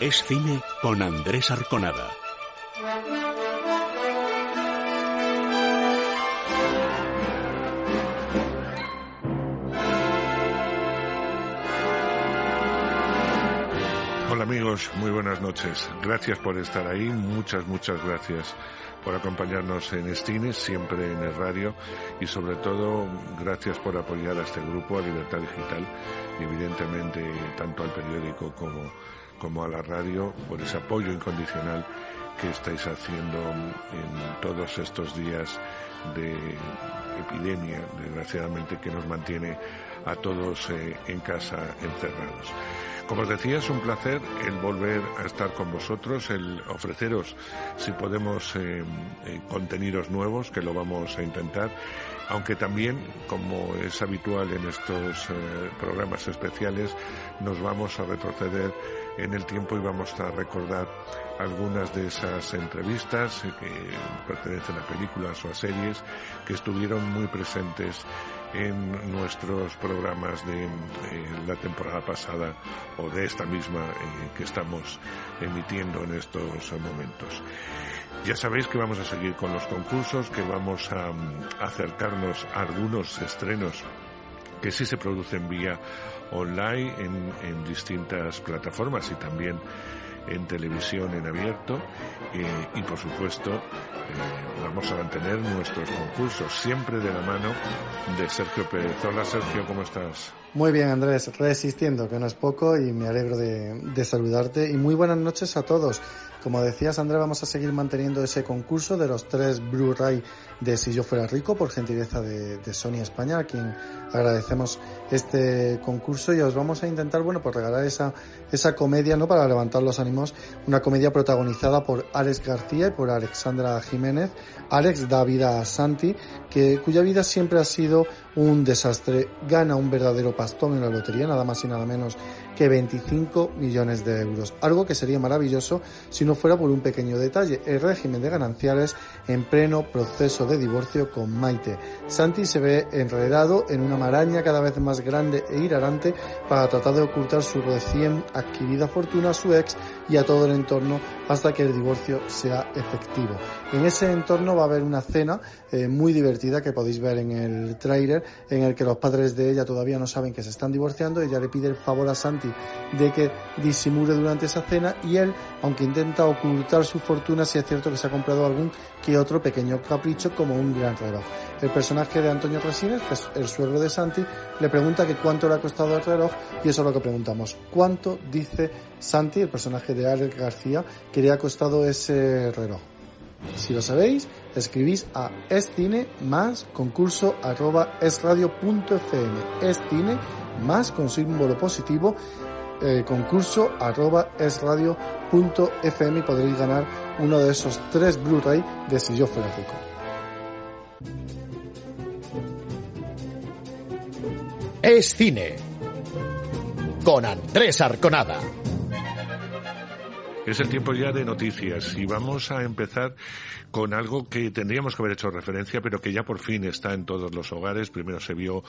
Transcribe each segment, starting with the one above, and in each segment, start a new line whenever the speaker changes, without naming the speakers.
Es cine con Andrés Arconada.
Hola amigos, muy buenas noches. Gracias por estar ahí, muchas, muchas gracias por acompañarnos en Estines, siempre en el radio y sobre todo gracias por apoyar a este grupo, a Libertad Digital y evidentemente tanto al periódico como, como a la radio por ese apoyo incondicional que estáis haciendo en todos estos días de epidemia, desgraciadamente, que nos mantiene a todos eh, en casa encerrados. Como os decía, es un placer el volver a estar con vosotros, el ofreceros, si podemos, eh, eh, contenidos nuevos, que lo vamos a intentar, aunque también, como es habitual en estos programas especiales, nos vamos a retroceder en el tiempo y vamos a recordar algunas de esas entrevistas que pertenecen a películas o a series que estuvieron muy presentes en nuestros programas de la temporada pasada o de esta misma eh, que estamos emitiendo en estos momentos. Ya sabéis que vamos a seguir con los concursos, que vamos a, a acercarnos a algunos estrenos que sí se producen vía online en, en distintas plataformas y también en televisión en abierto eh, y por supuesto eh, vamos a mantener nuestros concursos siempre de la mano de Sergio Pérez. Hola Sergio, ¿cómo estás?
Muy bien Andrés, resistiendo, que no es poco y me alegro de, de saludarte y muy buenas noches a todos. Como decías, Andrés, vamos a seguir manteniendo ese concurso de los tres Blu-ray de Si yo fuera rico, por gentileza de, Sony España, a quien agradecemos este concurso y os vamos a intentar, bueno, pues regalar esa, esa comedia, ¿no? Para levantar los ánimos, una comedia protagonizada por Alex García y por Alexandra Jiménez. Alex da vida a Santi, que, cuya vida siempre ha sido un desastre, gana un verdadero pastón en la lotería, nada más y nada menos que 25 millones de euros. Algo que sería maravilloso si no fuera por un pequeño detalle, el régimen de gananciales en pleno proceso de divorcio con Maite. Santi se ve enredado en una maraña cada vez más grande e hilarante para tratar de ocultar su recién adquirida fortuna a su ex y a todo el entorno hasta que el divorcio sea efectivo. En ese entorno va a haber una cena eh, muy divertida que podéis ver en el tráiler en el que los padres de ella todavía no saben que se están divorciando. Ella le pide el favor a Santi de que disimule durante esa cena y él, aunque intenta ocultar su fortuna, sí es cierto que se ha comprado algún que otro pequeño capricho como un gran reloj. El personaje de Antonio Resines, que es el suegro de Santi, le pregunta que cuánto le ha costado el reloj y eso es lo que preguntamos. ¿Cuánto dice Santi, el personaje de Alex García, que le ha costado ese reloj? Si lo sabéis, escribís a escine más concurso arroba esradio.fm. Escine más con símbolo positivo eh, concurso arroba esradio.fm y podréis ganar uno de esos tres Blu-ray de Si yo fuera rico.
Es cine con Andrés Arconada.
Es el tiempo ya de noticias y vamos a empezar con algo que tendríamos que haber hecho referencia, pero que ya por fin está en todos los hogares. Primero se vio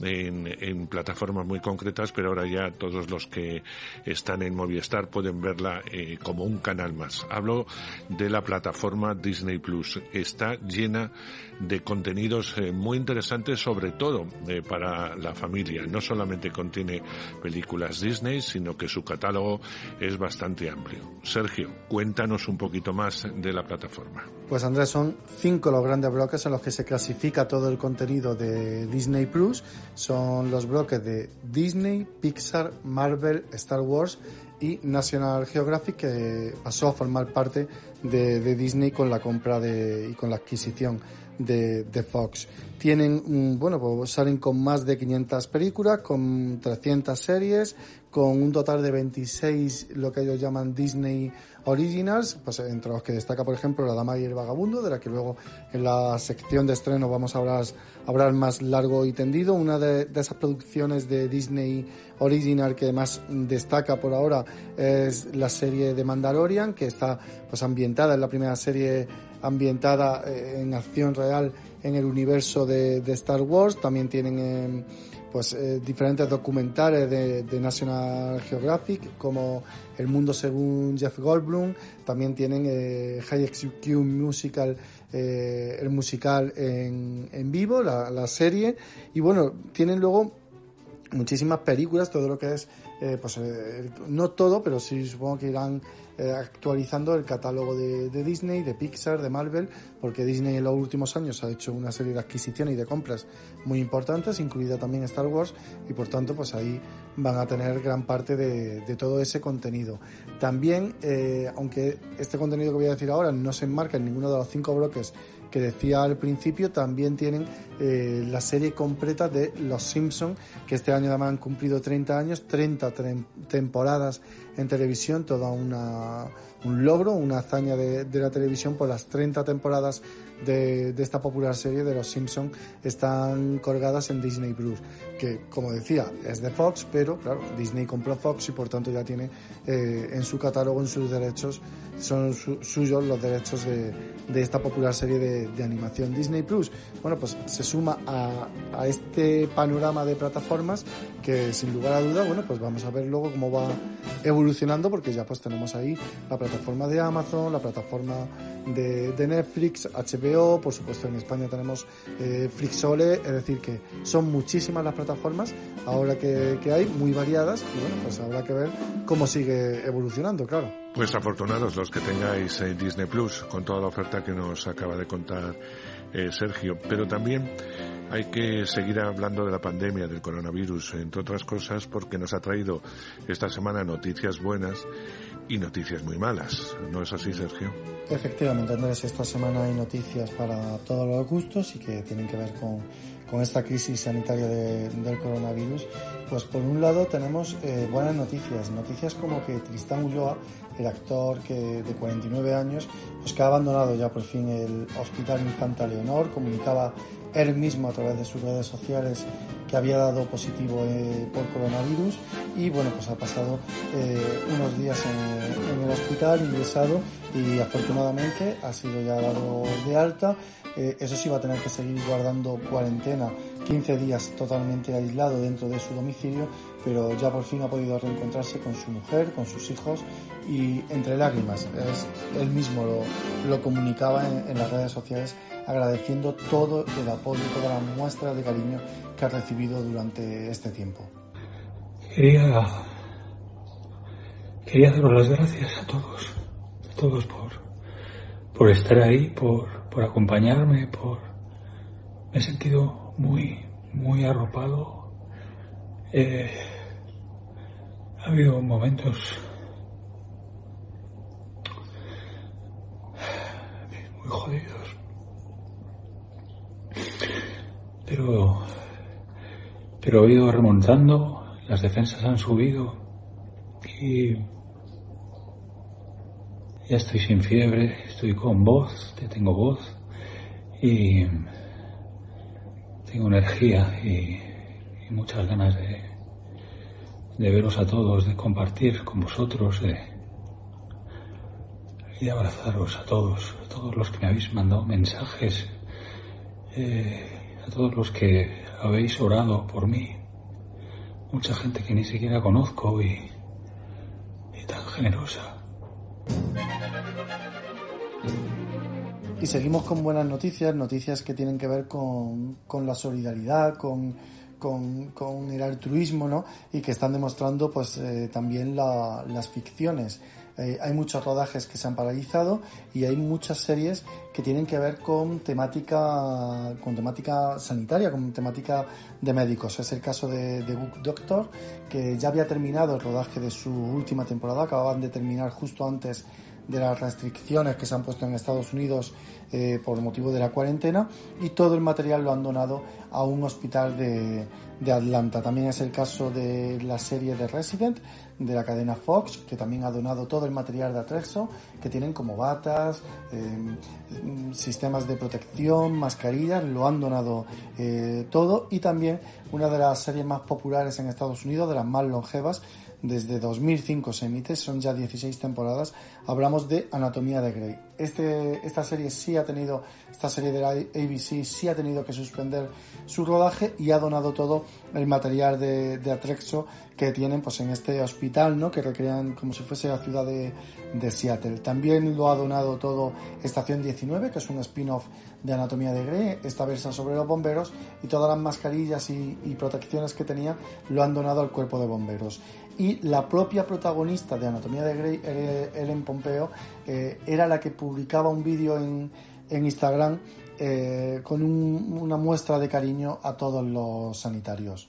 en, en plataformas muy concretas, pero ahora ya todos los que están en Movistar pueden verla eh, como un canal más. Hablo de la plataforma Disney Plus. Está llena de contenidos eh, muy interesantes, sobre todo eh, para la familia. No solamente contiene películas Disney, sino que su catálogo es bastante amplio. Sergio, cuéntanos un poquito más de la plataforma.
Pues Andrés, son cinco los grandes bloques en los que se clasifica todo el contenido de Disney Plus. Son los bloques de Disney, Pixar, Marvel, Star Wars y National Geographic que pasó a formar parte de, Disney con la compra de, y con la adquisición de, de Fox. Tienen, bueno, pues salen con más de 500 películas, con 300 series, con un total de 26 lo que ellos llaman Disney Originals, pues entre los que destaca por ejemplo La Dama y el Vagabundo, de la que luego en la sección de estreno vamos a hablar, hablar más largo y tendido. Una de, esas producciones de Disney Original que más destaca por ahora es la serie de Mandalorian, que está pues ambientada, en la primera serie ambientada eh, en acción real en el universo de, Star Wars. También tienen... Eh, pues eh, diferentes documentales de, National Geographic como El Mundo según Jeff Goldblum, también tienen eh, High Executive Musical, eh, el musical en, en vivo, la, la, serie, y bueno, tienen luego muchísimas películas, todo lo que es, pues no todo, pero sí supongo que irán eh, actualizando el catálogo de, Disney, de Pixar, de Marvel, porque Disney en los últimos años ha hecho una serie de adquisiciones y de compras muy importantes, incluida también Star Wars, y por tanto, pues ahí van a tener gran parte de, todo ese contenido. También, eh, aunque este contenido que voy a decir ahora no se enmarca en ninguno de los cinco bloques que decía al principio, también tienen eh, la serie completa de Los Simpsons, que este año además han cumplido 30 años, 30 temporadas en televisión, toda una, un logro, una hazaña de, de la televisión por las 30 temporadas de, esta popular serie de Los Simpson están colgadas en Disney Plus, que como decía es de Fox, pero claro, Disney compró Fox y por tanto ya tiene eh, en su catálogo, en sus derechos, son suyos los derechos de, de esta popular serie de, animación Disney Plus. Bueno, pues suma a, a este panorama de plataformas que sin lugar a duda, bueno, pues vamos a ver luego cómo va evolucionando porque ya pues tenemos ahí la plataforma de Amazon, la plataforma de, de Netflix, HBO por supuesto en España tenemos eh, Flixole, es decir, que son muchísimas las plataformas ahora que, hay, muy variadas, y bueno, pues habrá que ver cómo sigue evolucionando, claro.
Pues afortunados los que tengáis eh, Disney Plus, con toda la oferta que nos acaba de contar eh, Sergio, pero también hay que seguir hablando de la pandemia, del coronavirus, entre otras cosas, porque nos ha traído esta semana noticias buenas y noticias muy malas. ¿No es así, Sergio?
Efectivamente, Andrés, esta semana hay noticias para todos los gustos y que tienen que ver con, con esta crisis sanitaria del coronavirus. Pues por un lado tenemos eh, buenas noticias, noticias como que Tristán Ulloa, el actor que de 49 años, pues que ha abandonado ya por fin el Hospital Infanta Leonor, comunicaba él mismo a través de sus redes sociales que había dado positivo eh, por coronavirus y bueno pues ha pasado eh, unos días en, el hospital ingresado y afortunadamente ha sido ya dado de alta. Eh, eso sí va a tener que seguir guardando cuarentena 15 días totalmente aislado dentro de su domicilio pero ya por fin ha podido reencontrarse con su mujer con sus hijos y entre lágrimas es, él mismo lo, lo comunicaba en las redes sociales agradeciendo todo el apoyo, toda la muestra de cariño que ha recibido durante este tiempo.
Quería, quería daros las gracias a todos, a todos por, por estar ahí, por, por acompañarme, por... Me he sentido muy, muy arropado. Eh, ha habido momentos jodidos pero, pero he ido remontando, las defensas han subido y ya estoy sin fiebre, estoy con voz, ya tengo voz y tengo energía y, muchas ganas de, de veros a todos, de compartir con vosotros, de, y abrazaros a todos, a todos los que me habéis mandado mensajes. Eh, a todos los que habéis orado por mí, mucha gente que ni siquiera conozco y, tan generosa.
Y seguimos con buenas noticias, noticias que tienen que ver con, la solidaridad, con, el altruismo, ¿no? Y que están demostrando, pues, eh, también las ficciones. Eh, hay muchos rodajes que se han paralizado y hay muchas series que tienen que ver con temática, con temática sanitaria, con temática de médicos. Es el caso de, The Book Doctor, que ya había terminado el rodaje de su última temporada, acababan de terminar justo antes de las restricciones que se han puesto en Estados Unidos eh, por motivo de la cuarentena y todo el material lo han donado a un hospital de, de Atlanta. También es el caso de la serie de Resident de la cadena Fox, que también ha donado todo el material de Atrexo, que tienen como batas, eh, sistemas de protección, mascarillas, lo han donado eh, todo. Y también una de las series más populares en Estados Unidos, de las más longevas, desde 2005 se emite, son ya 16 temporadas, hablamos de Anatomía de Grey. Este, esta serie sí ha tenido, esta serie de la ABC sí ha tenido que suspender su rodaje y ha donado todo el material de, de Atrexo que tienen pues en este hospital, ¿no? Que recrean como si fuese la ciudad de, Seattle. También lo ha donado todo Estación 19, que es un spin-off de Anatomía de Grey, esta versa sobre los bomberos y todas las mascarillas y, protecciones que tenía lo han donado al cuerpo de bomberos y la propia protagonista de Anatomía de Grey, Ellen Pompeo, eh, era la que publicaba un vídeo en Instagram eh, con un, una muestra de cariño a todos los sanitarios.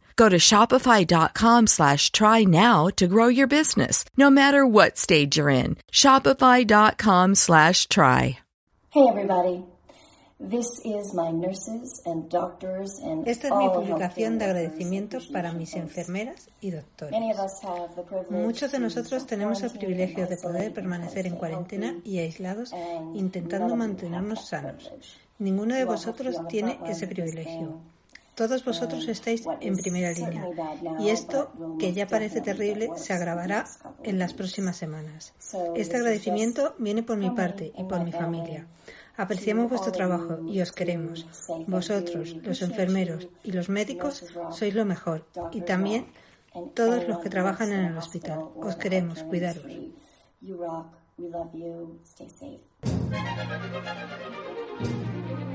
Go to shopify.com slash try now to grow your business, no matter what stage you're in. Shopify.com slash try.
Hey everybody. Esta
es mi publicación de agradecimiento para mis enfermeras y doctores. Muchos de nosotros tenemos el privilegio de poder permanecer en cuarentena y aislados intentando mantenernos sanos. Ninguno de vosotros tiene ese privilegio. Todos vosotros estáis en primera línea y esto, que ya parece terrible, se agravará en las próximas semanas. Este agradecimiento viene por mi parte y por mi familia. Apreciamos vuestro trabajo y os queremos. Vosotros, los enfermeros y los médicos, sois lo mejor. Y también todos los que trabajan en el hospital. Os queremos, cuidaros.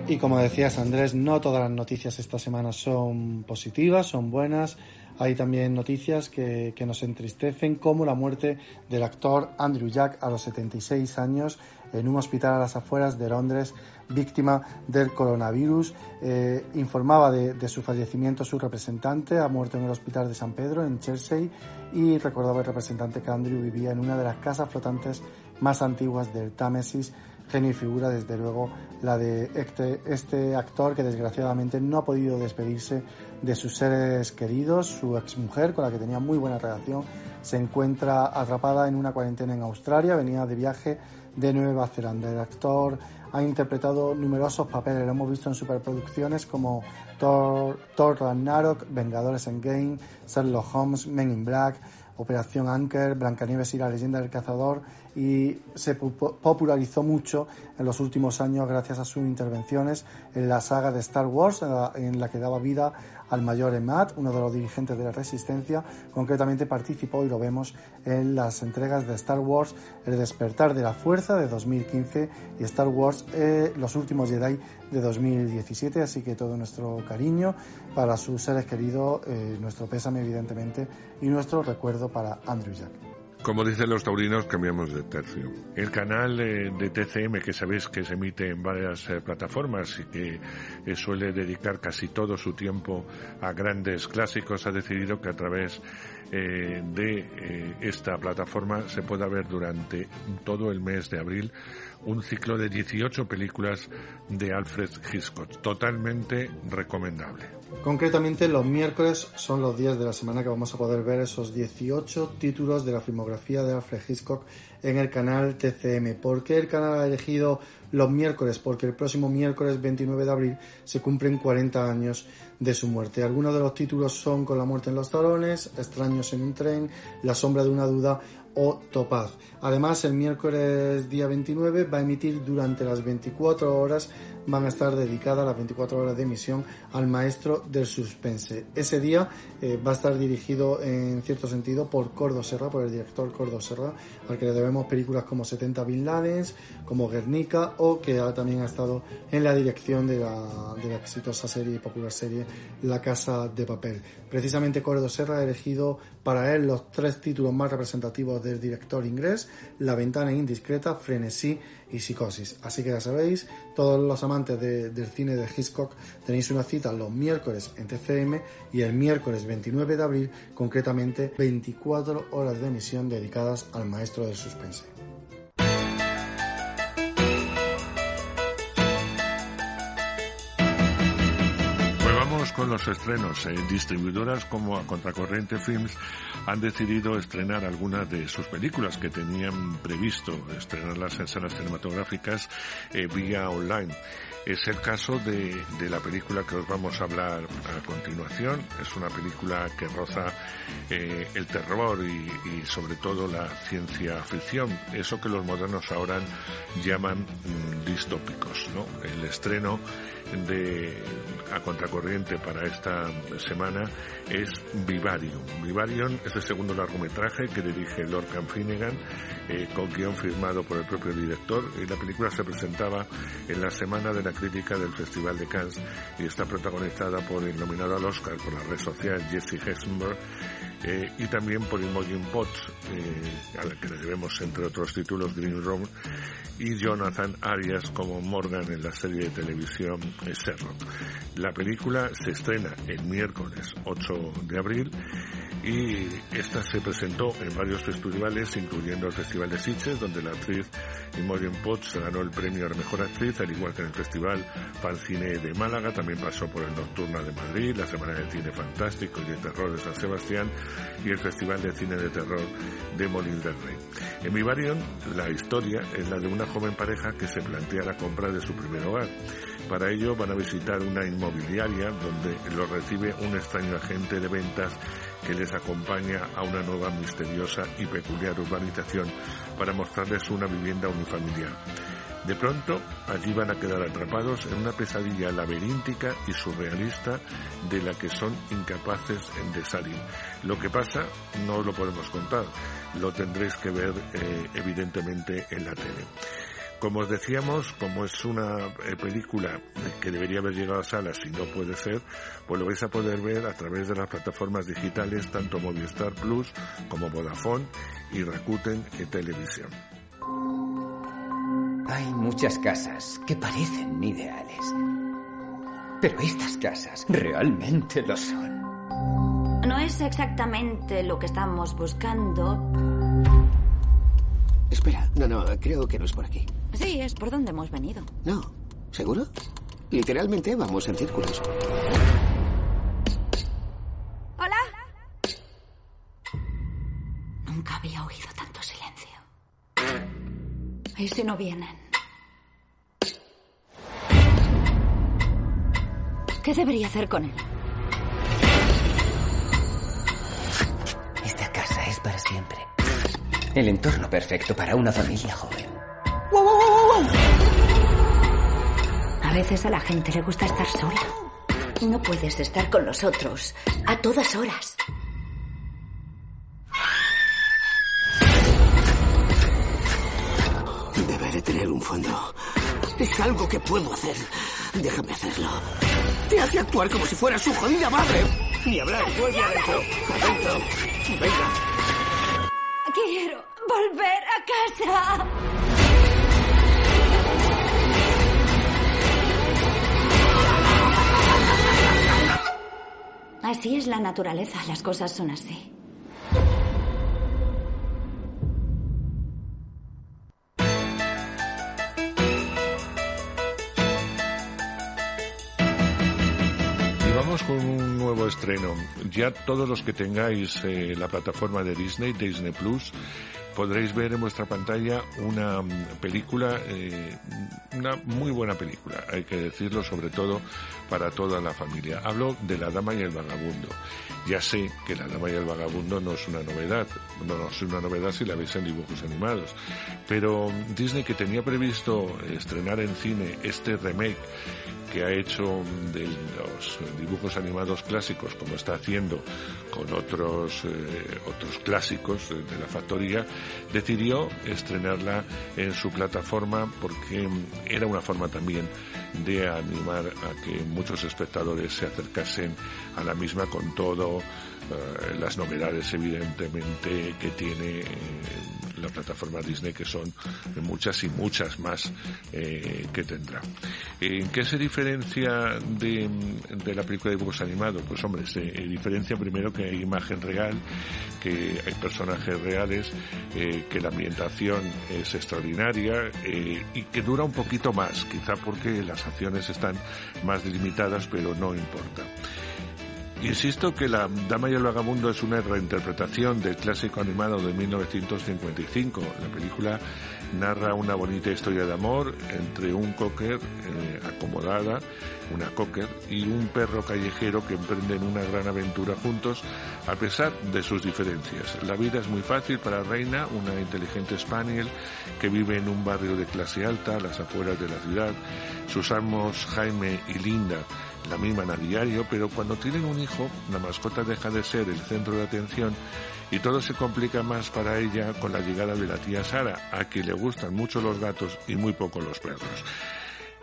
Y como decías Andrés, no todas las noticias esta semana son positivas, son buenas. Hay también noticias que, que, nos entristecen, como la muerte del actor Andrew Jack a los 76 años en un hospital a las afueras de Londres, víctima del coronavirus. Eh, informaba de, de, su fallecimiento su representante, ha muerto en el hospital de San Pedro, en Chelsea, y recordaba el representante que Andrew vivía en una de las casas flotantes más antiguas del Támesis genio y figura, desde luego, la de este, este, actor que desgraciadamente no ha podido despedirse de sus seres queridos. Su exmujer, con la que tenía muy buena relación, se encuentra atrapada en una cuarentena en Australia, venía de viaje de Nueva Zelanda. El actor ha interpretado numerosos papeles, lo hemos visto en superproducciones como Thor, Thor Ragnarok, Vengadores Endgame, Sherlock Holmes, Men in Black, Operación Anchor, Blancanieves y la leyenda del cazador, y se popularizó mucho en los últimos años gracias a sus intervenciones en la saga de Star Wars, en la, que daba vida al mayor Emad, uno de los dirigentes de la Resistencia. Concretamente participó, y lo vemos, en las entregas de Star Wars El despertar de la fuerza de 2015 y Star Wars eh, Los últimos Jedi de 2017. Así que todo nuestro cariño para sus seres queridos, eh, nuestro pésame evidentemente y nuestro recuerdo para Andrew Jack.
Como dicen los taurinos, cambiamos de tercio. El canal eh, de TCM, que sabéis que se emite en varias eh, plataformas y que eh, suele dedicar casi todo su tiempo a grandes clásicos, ha decidido que a través de esta plataforma se pueda ver durante todo el mes de abril un ciclo de 18 películas de Alfred Hitchcock, totalmente recomendable.
Concretamente, los miércoles son los días de la semana que vamos a poder ver esos 18 títulos de la filmografía de Alfred Hitchcock en el canal TCM. ¿Por qué el canal ha elegido los miércoles? Porque el próximo miércoles 29 de abril se cumplen 40 años de su muerte. Algunos de los títulos son Con la muerte en los talones, Extraños en un tren, La sombra de una duda o Topaz. Además, el miércoles día 29 va a emitir durante las 24 horas van a estar dedicadas las 24 horas de emisión al maestro del suspense. Ese día eh, va a estar dirigido en cierto sentido por Cordo Serra, por el director Cordo Serra, al que le debemos películas como 70 Bin Ladens, como Guernica o que también ha estado en la dirección de la, de la exitosa serie y popular serie La Casa de Papel. Precisamente Cordo Serra ha elegido para él los tres títulos más representativos del director inglés, La ventana indiscreta, Frenesí y Psicosis. Así que ya sabéis, todos los amantes del cine de Hitchcock tenéis una cita los miércoles en TCM y el miércoles 29 de abril, concretamente 24 horas de emisión dedicadas al maestro del suspense.
Con los estrenos. En distribuidoras como Contracorriente Films han decidido estrenar algunas de sus películas que tenían previsto estrenarlas en salas cinematográficas eh, vía online. Es el caso de, la película que os vamos a hablar a continuación. Es una película que roza eh, el terror y, sobre todo la ciencia ficción, eso que los modernos ahora llaman mm, distópicos. El estreno de a contracorriente para esta semana es Vivarium. Vivarium es el segundo largometraje que dirige Lorcan Finnegan, eh, con guion firmado por el propio director, y la película se presentaba en la semana de la crítica del Festival de Cannes y está protagonizada por el nominado al Oscar por la red social Jesse Hessenberg eh, y también por Imogen Potts, eh, a la que le debemos entre otros títulos Green Room, y Jonathan Arias como Morgan en la serie de televisión Sherlock. La película se estrena el miércoles 8 de abril y esta se presentó en varios festivales, incluyendo el Festival de Sitges, donde la actriz Imogen Potts ganó el premio a la mejor actriz, al igual que en el Festival Cine de Málaga, también pasó por el Nocturna de Madrid, la Semana de Cine Fantástico y de Terror de San Sebastián y el Festival de Cine de Terror de Molins del Rey. En mi barrio, la historia es la de una joven pareja que se plantea la compra de su primer hogar. Para ello van a visitar una inmobiliaria donde lo recibe un extraño agente de ventas que les acompaña a una nueva misteriosa y peculiar urbanización para mostrarles una vivienda unifamiliar. De pronto, allí van a quedar atrapados en una pesadilla laberíntica y surrealista de la que son incapaces de salir. Lo que pasa no lo podemos contar, lo tendréis que ver eh, evidentemente en la tele. Como os decíamos, como es una eh, película que debería haber llegado a salas y no puede ser, pues lo vais a poder ver a través de las plataformas digitales tanto Movistar Plus como Vodafone y Rakuten en televisión.
Hay muchas casas que parecen ideales. Pero estas casas realmente lo son.
No es exactamente lo que estamos buscando.
Espera, no, no, creo que no es por aquí.
Sí, es por donde hemos venido.
No, ¿seguro? Literalmente vamos en círculos.
Hola. Nunca había oído tanto silencio. ¿Y si no vienen? ¿Qué debería hacer con él?
Esta casa es para siempre. El entorno perfecto para una familia joven.
A veces a la gente le gusta estar sola. No puedes estar con los otros a todas horas.
Deberé tener un fondo. Es algo que puedo hacer. Déjame hacerlo. Te hace actuar como si fuera su jodida madre. Ni hablar, vuelve adentro. Adentro. Venga.
Quiero volver a casa. Así es la naturaleza, las cosas son así.
con un nuevo estreno. Ya todos los que tengáis eh, la plataforma de Disney, Disney Plus, podréis ver en vuestra pantalla una mm, película, eh, una muy buena película, hay que decirlo, sobre todo para toda la familia. Hablo de La Dama y el Vagabundo. Ya sé que La Dama y el Vagabundo no es una novedad, no, no es una novedad si la veis en dibujos animados, pero Disney que tenía previsto estrenar en cine este remake que ha hecho de los dibujos animados clásicos, como está haciendo con otros, eh, otros clásicos de la factoría, decidió estrenarla en su plataforma porque era una forma también de animar a que muchos espectadores se acercasen a la misma con todo eh, las novedades evidentemente que tiene eh, la plataforma Disney que son muchas y muchas más eh, que tendrá. ¿En qué se diferencia de, la película de dibujos animados? Pues hombre, se diferencia primero que hay imagen real, que hay personajes reales, que la ambientación es extraordinaria y que dura un poquito más, quizá porque las acciones están más delimitadas, pero no importa. Insisto que La Dama y el Vagabundo es una reinterpretación del clásico animado de 1955. La película narra una bonita historia de amor entre un cocker eh, acomodada, una cocker, y un perro callejero que emprenden una gran aventura juntos a pesar de sus diferencias. La vida es muy fácil para Reina, una inteligente spaniel que vive en un barrio de clase alta, a las afueras de la ciudad. Sus amos Jaime y Linda la miman a diario, pero cuando tienen un hijo, la mascota deja de ser el centro de atención y todo se complica más para ella con la llegada de la tía Sara, a quien le gustan mucho los gatos y muy poco los perros.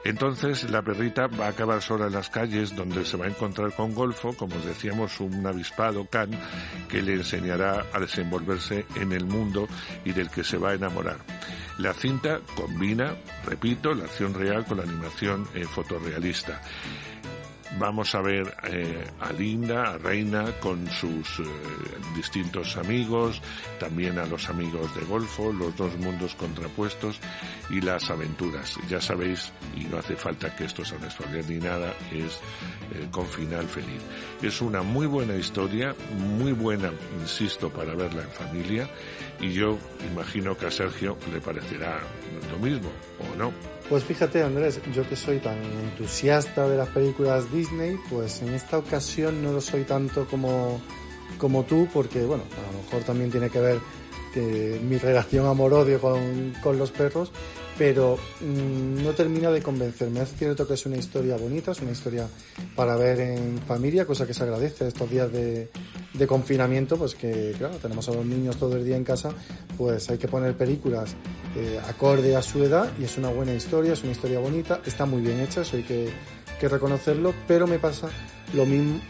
Entonces la perrita va a acabar sola en las calles donde se va a encontrar con Golfo, como decíamos, un avispado can que le enseñará a desenvolverse en el mundo y del que se va a enamorar. La cinta combina, repito, la acción real con la animación eh, fotorrealista vamos a ver eh, a Linda, a Reina, con sus eh, distintos amigos, también a los amigos de Golfo, los dos mundos contrapuestos y las aventuras. Ya sabéis, y no hace falta que esto se spoiler ni nada, es eh, con final feliz. Es una muy buena historia, muy buena, insisto, para verla en familia, y yo imagino que a Sergio le parecerá lo mismo, ¿o no?
Pues fíjate Andrés, yo que soy tan entusiasta de las películas Disney, pues en esta ocasión no lo soy tanto como, como tú, porque bueno, a lo mejor también tiene que ver que mi relación amor-odio con, con los perros, pero mmm, no termina de convencerme. Es cierto que es una historia bonita, es una historia para ver en familia, cosa que se agradece estos días de, de confinamiento, pues que claro, tenemos a los niños todo el día en casa, pues hay que poner películas eh, acorde a su edad y es una buena historia, es una historia bonita, está muy bien hecha, eso hay que, que reconocerlo, pero me pasa lo,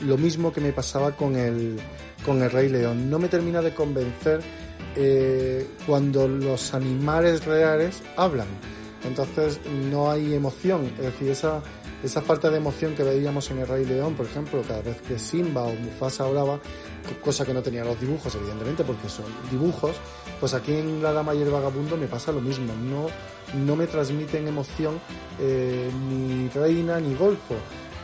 lo mismo que me pasaba con el, con el Rey León. No me termina de convencer eh, cuando los animales reales hablan. Entonces no hay emoción, es decir, esa, esa falta de emoción que veíamos en el Rey León, por ejemplo, cada vez que Simba o Mufasa hablaba, cosa que no tenía los dibujos, evidentemente, porque son dibujos, pues aquí en La Dama y el Vagabundo me pasa lo mismo, no, no me transmiten emoción eh, ni Reina ni Golfo,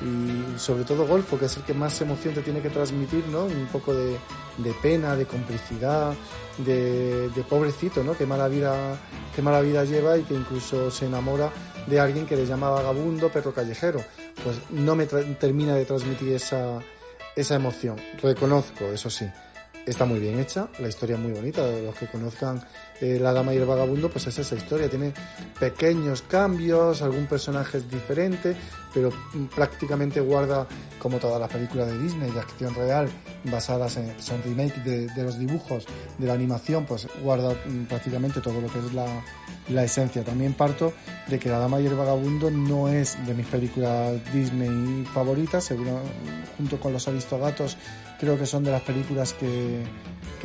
y sobre todo Golfo, que es el que más emoción te tiene que transmitir, ¿no? Un poco de, de pena, de complicidad, de, pobrecito, ¿no? Qué mala vida, qué mala vida lleva y que incluso se enamora de alguien que le llama vagabundo, perro callejero. Pues no me termina de transmitir esa, esa emoción. Reconozco, eso sí, está muy bien hecha, la historia es muy bonita. Los que conozcan eh, La Dama y el Vagabundo, pues es esa historia. Tiene pequeños cambios, algún personaje es diferente, pero prácticamente guarda, como todas las películas de Disney de acción real, basadas en, son remake de, los dibujos, de la animación, pues guarda mm, prácticamente todo lo que es la, la esencia. También parto de que La Dama y el Vagabundo no es de mis películas Disney favoritas, seguro, junto con Los Aristogatos, creo que son de las películas que,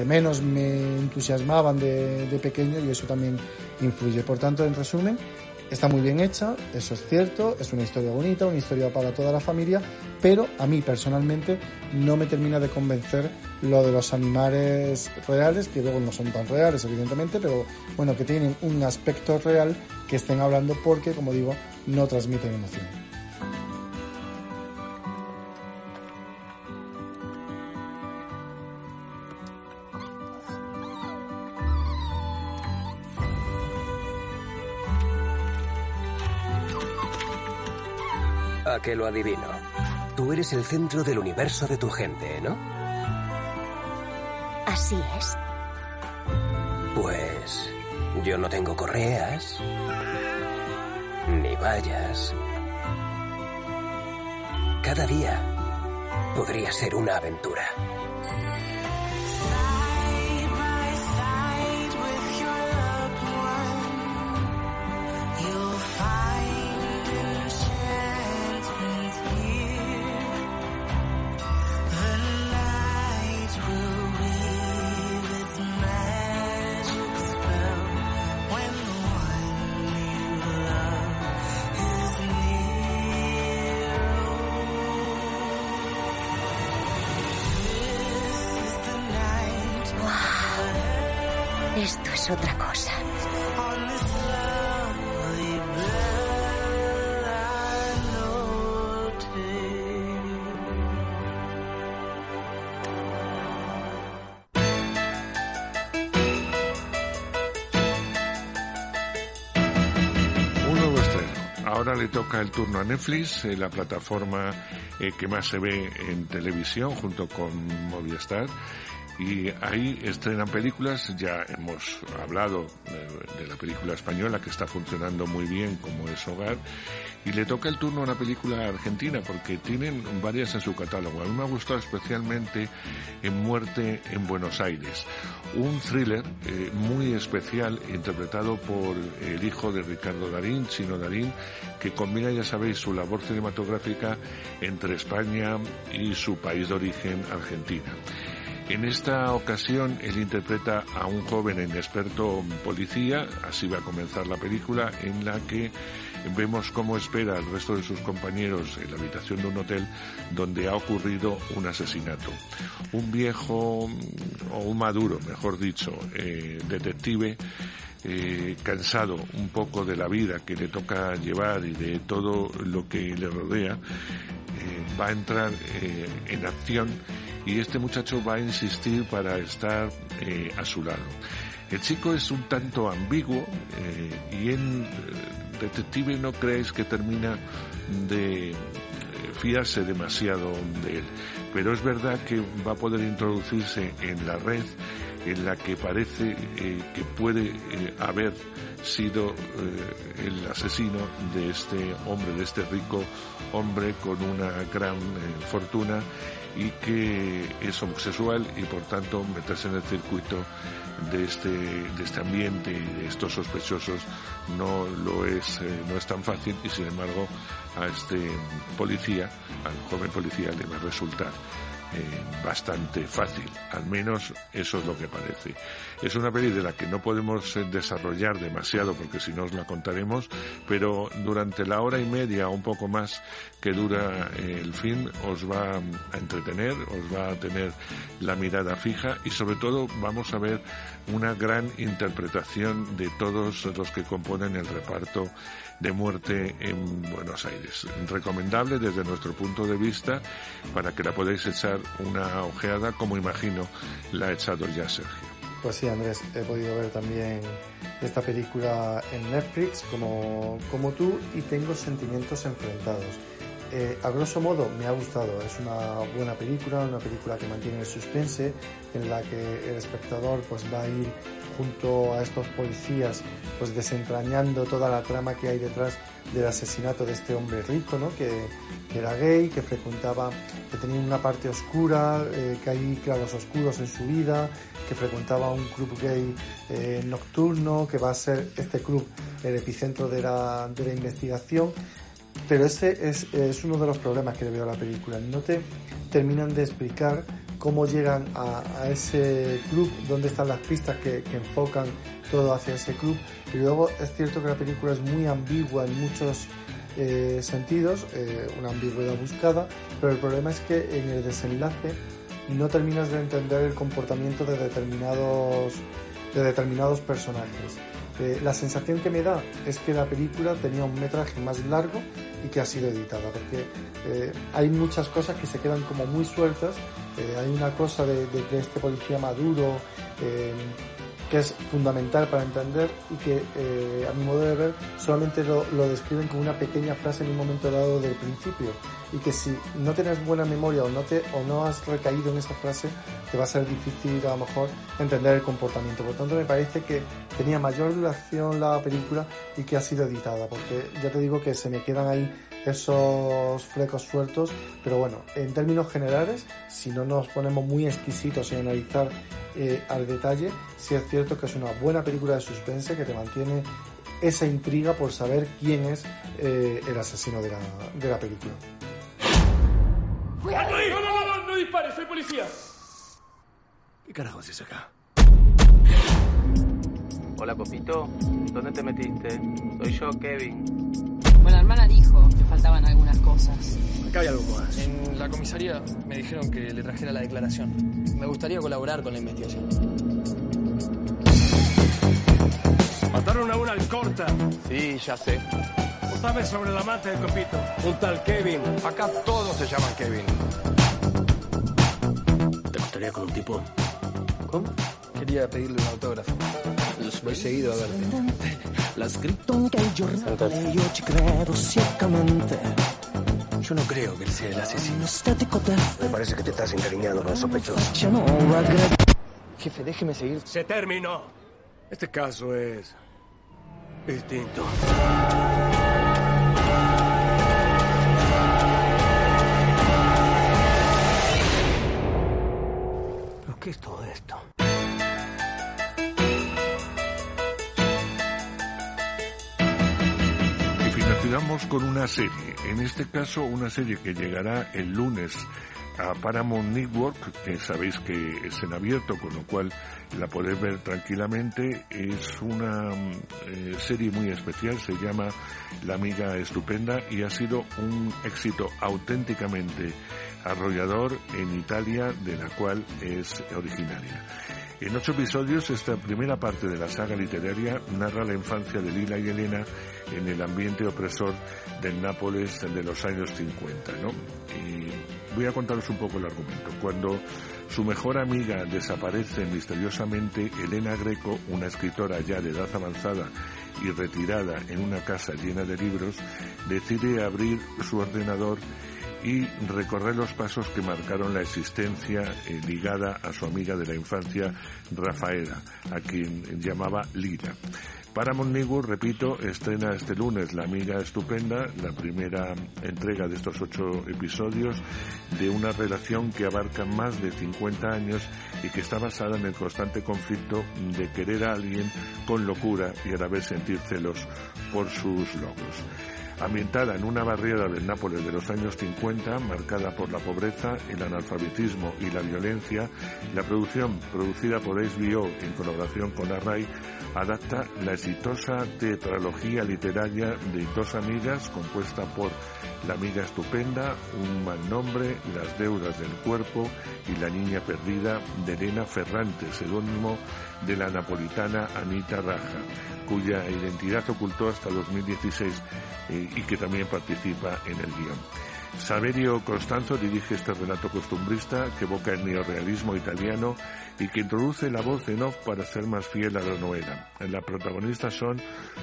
menos me entusiasmaban de, de pequeño y eso también influye. Por tanto, en resumen, Está muy bien hecha, eso es cierto, es una historia bonita, una historia para toda la familia, pero a mí personalmente no me termina de convencer lo de los animales reales, que luego no son tan reales evidentemente, pero bueno, que tienen un aspecto real que estén hablando porque, como digo, no transmiten emoción.
A que lo adivino. Tú eres el centro del universo de tu gente, ¿no?
Así es.
Pues yo no tengo correas, ni vallas. Cada día podría ser una aventura.
Le toca el turno a Netflix, eh, la plataforma eh, que más se ve en televisión junto con Movistar. Y ahí estrenan películas, ya hemos hablado de, la película española que está funcionando muy bien como es Hogar, y le toca el turno a una película argentina porque tienen varias en su catálogo. A mí me ha gustado especialmente En Muerte en Buenos Aires, un thriller eh, muy especial interpretado por el hijo de Ricardo Darín, Chino Darín, que combina, ya sabéis, su labor cinematográfica entre España y su país de origen, Argentina. En esta ocasión él interpreta a un joven inexperto policía, así va a comenzar la película, en la que vemos cómo espera al resto de sus compañeros en la habitación de un hotel donde ha ocurrido un asesinato. Un viejo, o un maduro, mejor dicho, eh, detective, eh, cansado un poco de la vida que le toca llevar y de todo lo que le rodea, eh, va a entrar en acción y este muchacho va a insistir para estar a su lado. El chico es un tanto ambiguo y en Detective no creéis que termina de fiarse demasiado de él, pero es verdad que va a poder introducirse en la red en la que parece que puede haber sido el asesino de este hombre, de este rico hombre con una gran fortuna y que es homosexual y por tanto meterse en el circuito de este, de este ambiente y de estos sospechosos no lo es, eh, no es tan fácil y sin embargo a este policía, al joven policía le va a resultar eh, bastante fácil, al menos eso es lo que parece. Es una peli de la que no podemos eh, desarrollar demasiado porque si no os la contaremos, pero durante la hora y media o un poco más que dura eh, el film os va a entretener, os va a tener la mirada fija y sobre todo vamos a ver una gran interpretación de todos los que componen el reparto de muerte en Buenos Aires. Recomendable desde nuestro punto de vista para que la podáis echar una ojeada como imagino la ha echado ya Sergio.
Pues sí, Andrés, he podido ver también esta película en Netflix como, como tú y tengo sentimientos enfrentados. Eh, a grosso modo me ha gustado, es una buena película, una película que mantiene el suspense, en la que el espectador pues va a ir junto a estos policías pues desentrañando toda la trama que hay detrás del asesinato de este hombre rico, ¿no? que, era gay, que frecuentaba, que tenía una parte oscura, eh, que hay claros oscuros en su vida, que frecuentaba un club gay eh, nocturno, que va a ser este club el epicentro de la, de la investigación. Pero ese es, es, uno de los problemas que le veo a la película. No te terminan de explicar cómo llegan a, ese club, dónde están las pistas que, enfocan todo hacia ese club. Y luego es cierto que la película es muy ambigua en muchos eh, sentidos, eh, una ambigüedad buscada, pero el problema es que en el desenlace no terminas de entender el comportamiento de determinados, de determinados personajes. Eh, la sensación que me da es que la película tenía un metraje más largo y que ha sido editada, porque hay muchas cosas que se quedan como muy sueltas. Eh, hay una cosa de, que este policía maduro, eh, que es fundamental para entender y que eh, a mi modo de ver solamente lo, describen con una pequeña frase en un momento dado del principio y que si no tienes buena memoria o no, te, o no has recaído en esa frase te va a ser difícil a lo mejor entender el comportamiento. Por tanto me parece que tenía mayor duración la película y que ha sido editada porque ya te digo que se me quedan ahí esos flecos sueltos, pero bueno, en términos generales, si no nos ponemos muy exquisitos en analizar eh, al detalle, sí es cierto que es una buena película de suspense que te mantiene esa intriga por saber quién es eh, el asesino de la, de la película.
¡No, no, no, no, no dispares! ¡Soy policía!
¿Qué carajo haces acá?
Hola, Copito. ¿Dónde te metiste? Soy yo, Kevin.
Bueno, la hermana dijo que faltaban algunas cosas.
Acá hay algo más.
En la comisaría me dijeron que le trajera la declaración. Me gustaría colaborar con la investigación.
Mataron a una alcorta.
Sí, ya sé.
¿Tú sabes sobre el amante de Copito?
Un tal Kevin. Acá todos se llaman Kevin.
¿Te gustaría con un tipo?
¿Cómo? Quería pedirle un autógrafo. Voy seguido a verte.
Yo no creo que él sea el asesino. Me parece que te estás encariñando con el sospechoso.
Jefe, déjeme seguir.
Se terminó. Este caso es distinto.
¿Pero qué es todo esto?
Vamos con una serie, en este caso una serie que llegará el lunes a Paramount Network, que sabéis que es en abierto, con lo cual la podéis ver tranquilamente. Es una eh, serie muy especial, se llama La Amiga Estupenda y ha sido un éxito auténticamente arrollador en Italia, de la cual es originaria. En ocho episodios, esta primera parte de la saga literaria narra la infancia de Lila y Elena en el ambiente opresor del Nápoles de los años 50, ¿no? Y voy a contaros un poco el argumento. Cuando su mejor amiga desaparece misteriosamente, Elena Greco, una escritora ya de edad avanzada y retirada en una casa llena de libros, decide abrir su ordenador y recorrer los pasos que marcaron la existencia eh, ligada a su amiga de la infancia, Rafaela, a quien llamaba Lira. Paramount Network, repito, estrena este lunes La Amiga Estupenda, la primera entrega de estos ocho episodios de una relación que abarca más de 50 años y que está basada en el constante conflicto de querer a alguien con locura y a la vez sentir celos por sus logros ambientada en una barriada del Nápoles de los años 50, marcada por la pobreza, el analfabetismo y la violencia, la producción producida por HBO en colaboración con RAI adapta la exitosa tetralogía literaria de dos amigas compuesta por La amiga estupenda, Un mal nombre, Las deudas del cuerpo y La niña perdida de Elena Ferrante, seudónimo de la napolitana Anita Raja, cuya identidad ocultó hasta 2016 eh, y que también participa en el guion. Saverio Costanzo dirige este relato costumbrista que evoca el neorealismo italiano y que introduce la voz en off para ser más fiel a la novela. La protagonistas son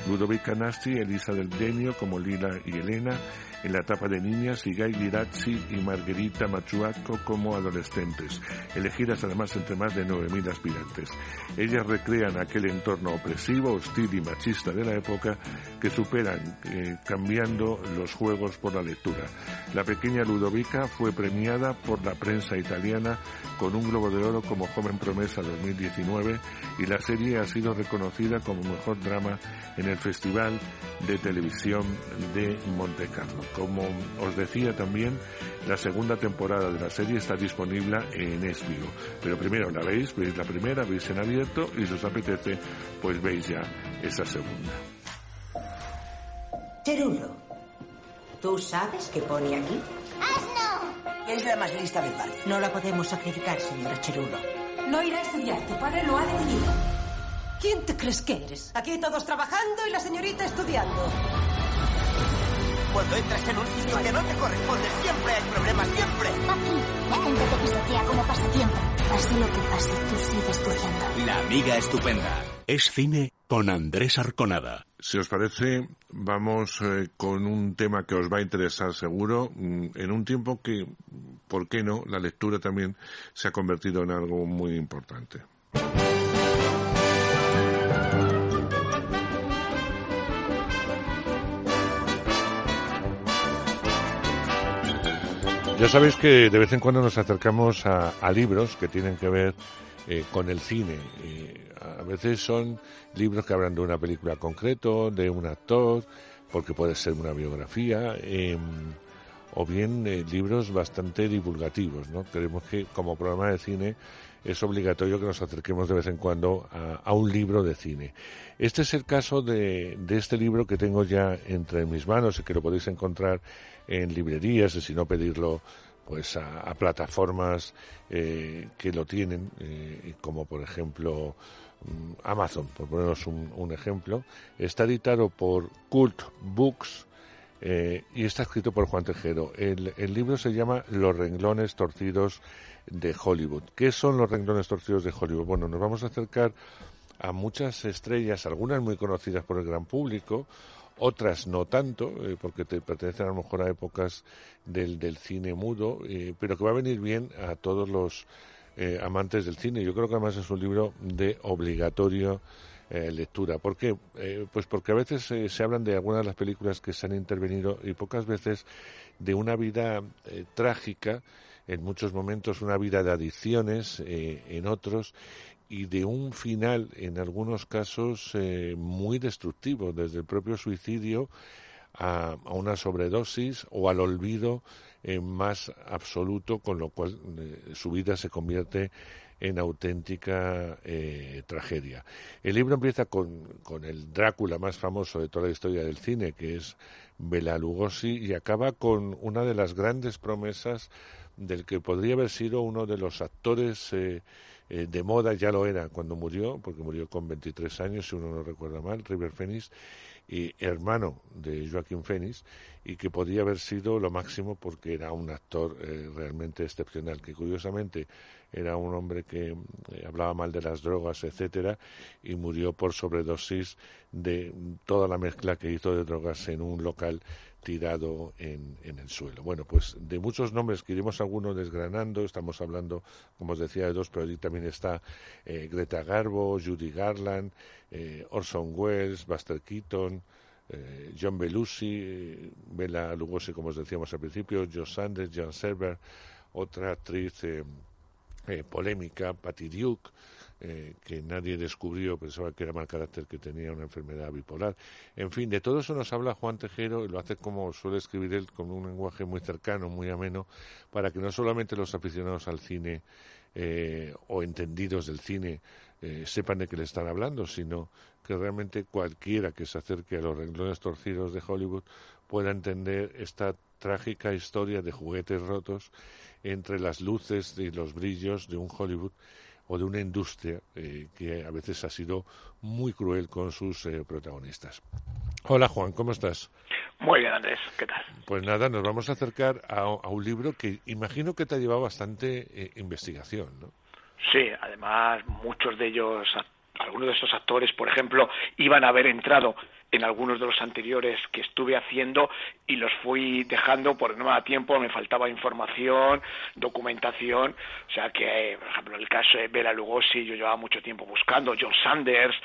Ludovica Nasti, Elisa del Denio como Lila y Elena, en la etapa de niñas Guy Lirazzi y Margherita Machuaco como adolescentes, elegidas además entre más de 9.000 aspirantes. Ellas recrean aquel entorno opresivo, hostil y machista de la época que superan eh, cambiando los juegos por la lectura. La pequeña Ludovica fue premiada por la prensa italiana con un Globo de Oro como joven promesa 2019 y la serie ha sido reconocida como mejor drama en el Festival de Televisión de Monte Carlo. Como os decía también, la segunda temporada de la serie está disponible en Esbigo. Pero primero la veis, veis la primera, veis en abierto y si os apetece, pues veis ya esa segunda.
¿Tú sabes qué pone aquí?
¡Asno! Es la más lista del barrio.
No la podemos sacrificar, señora Cherulo.
No irá a estudiar, tu padre lo ha decidido.
¿Quién te crees que eres?
Aquí todos trabajando y la señorita estudiando.
Cuando entras en un sitio que no te corresponde, siempre hay problemas, siempre.
Aquí, la gente te pisotea como pasatiempo. Pase lo que pase, tú sigues estudiando.
La amiga estupenda. Es cine con Andrés Arconada.
Si os parece, vamos eh, con un tema que os va a interesar seguro, mm, en un tiempo que, ¿por qué no?, la lectura también se ha convertido en algo muy importante. Ya sabéis que de vez en cuando nos acercamos a, libros que tienen que ver eh, con el cine. A veces son libros que hablan de una película concreto, de un actor, porque puede ser una biografía, em, o bien eh, libros bastante divulgativos. ¿no? Creemos que como programa de cine es obligatorio que nos acerquemos de vez en cuando a, un libro de cine. Este es el caso de, de, este libro que tengo ya entre mis manos y que lo podéis encontrar en librerías, y si no pedirlo pues a, plataformas eh, que lo tienen, eh, como por ejemplo Amazon, por ponernos un, ejemplo. Está editado por Cult Books eh, y está escrito por Juan Tejero. El, el, libro se llama Los renglones torcidos de Hollywood. ¿Qué son los renglones torcidos de Hollywood? Bueno, nos vamos a acercar a muchas estrellas, algunas muy conocidas por el gran público, otras no tanto, eh, porque te pertenecen a lo mejor a épocas del, del cine mudo, eh, pero que va a venir bien a todos los eh, amantes del cine. Yo creo que además es un libro de obligatorio lectura. ¿Por qué? pues porque a veces se hablan de algunas de las películas que se han intervenido y pocas veces de una vida trágica, en muchos momentos una vida de adicciones, en otros, y de un final, en algunos casos, eh, muy destructivo, desde el propio suicidio a, una sobredosis o al olvido eh, más absoluto, con lo cual eh, su vida se convierte en auténtica tragedia. El libro empieza con, con, el Drácula más famoso de toda la historia del cine, que es Bela Lugosi, y acaba con una de las grandes promesas del que podría haber sido uno de los actores eh, de moda ya lo era cuando murió, porque murió con 23 años, si uno no recuerda mal, River Phoenix, y hermano de Joaquín Phoenix, y que podía haber sido lo máximo porque era un actor eh, realmente excepcional, que curiosamente era un hombre que eh, hablaba mal de las drogas, etcétera, y murió por sobredosis de toda la mezcla que hizo de drogas en un local tirado en, en, el suelo. Bueno, pues de muchos nombres que iremos algunos desgranando, estamos hablando, como os decía, de dos, pero allí también está eh, Greta Garbo, Judy Garland, eh, Orson Welles, Buster Keaton, eh, John Belushi, Bela Lugosi, como os decíamos al principio, Joe Sanders, John Server, otra actriz polémica, Patty Duke, eh, que nadie descubrió, pensaba que era mal carácter, que tenía una enfermedad bipolar. En fin, de todo eso nos habla Juan Tejero y lo hace como suele escribir él, con un lenguaje muy cercano, muy ameno, para que no solamente los aficionados al cine eh, o entendidos del cine eh, sepan de qué le están hablando, sino que realmente cualquiera que se acerque a los renglones torcidos de Hollywood pueda entender esta trágica historia de juguetes rotos entre las luces y los brillos de un Hollywood o de una industria eh, que a veces ha sido muy cruel con sus eh, protagonistas. Hola Juan, ¿cómo estás?
Muy bien, Andrés, ¿qué tal?
Pues nada, nos vamos a acercar a, un libro que imagino que te ha llevado bastante eh, investigación, ¿no?
Sí, además muchos de ellos, algunos de esos actores, por ejemplo, iban a haber entrado en algunos de los anteriores que estuve haciendo y los fui dejando porque no me daba tiempo, me faltaba información, documentación, o sea que, por ejemplo, el caso de Bela Lugosi yo llevaba mucho tiempo buscando, John Sanders,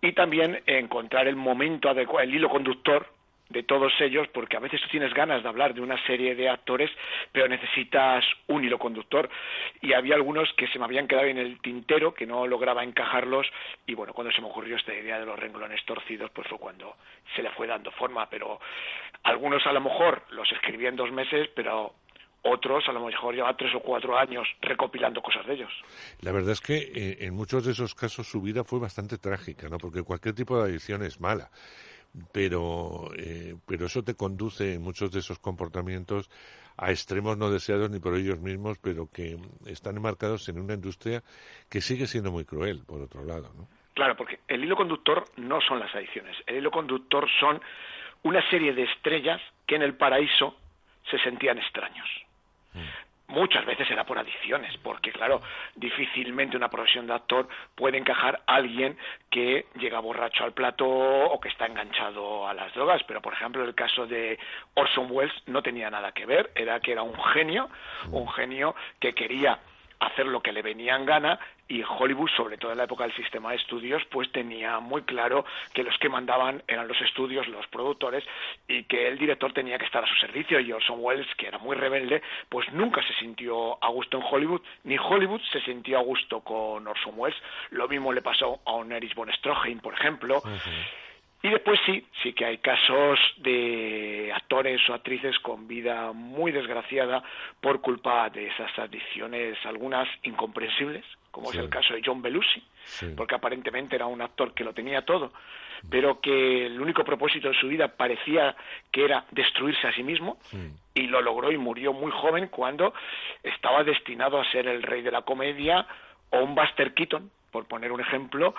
y también encontrar el momento adecuado, el hilo conductor de todos ellos, porque a veces tú tienes ganas de hablar de una serie de actores, pero necesitas un hilo conductor. Y había algunos que se me habían quedado en el tintero, que no lograba encajarlos, y bueno, cuando se me ocurrió esta idea de los renglones torcidos, pues fue cuando se le fue dando forma, pero algunos a lo mejor los escribí en dos meses, pero otros a lo mejor lleva tres o cuatro años recopilando cosas de ellos.
La verdad es que eh, en muchos de esos casos su vida fue bastante trágica, ¿no? Porque cualquier tipo de adicción es mala pero, eh, pero eso te conduce en muchos de esos comportamientos a extremos no deseados ni por ellos mismos, pero que están enmarcados en una industria que sigue siendo muy cruel, por otro lado. ¿no?
Claro, porque el hilo conductor no son las adicciones, el hilo conductor son una serie de estrellas que en el paraíso se sentían extraños. Mm muchas veces era por adicciones, porque claro, difícilmente una profesión de actor puede encajar a alguien que llega borracho al plato o que está enganchado a las drogas, pero por ejemplo el caso de Orson Welles no tenía nada que ver, era que era un genio, un genio que quería hacer lo que le venía en gana y Hollywood, sobre todo en la época del sistema de estudios, pues tenía muy claro que los que mandaban eran los estudios, los productores, y que el director tenía que estar a su servicio. Y Orson Welles, que era muy rebelde, pues nunca se sintió a gusto en Hollywood, ni Hollywood se sintió a gusto con Orson Welles. Lo mismo le pasó a un Erich von Stroheim, por ejemplo. Y después sí, sí que hay casos de actores o actrices con vida muy desgraciada por culpa de esas adicciones, algunas incomprensibles, como es el caso de John Belushi, porque aparentemente era un actor que lo tenía todo, pero que el único propósito de su vida parecía que era destruirse a sí mismo, y lo logró y murió muy joven cuando estaba destinado a ser el rey de la comedia o un Buster Keaton, por poner un ejemplo,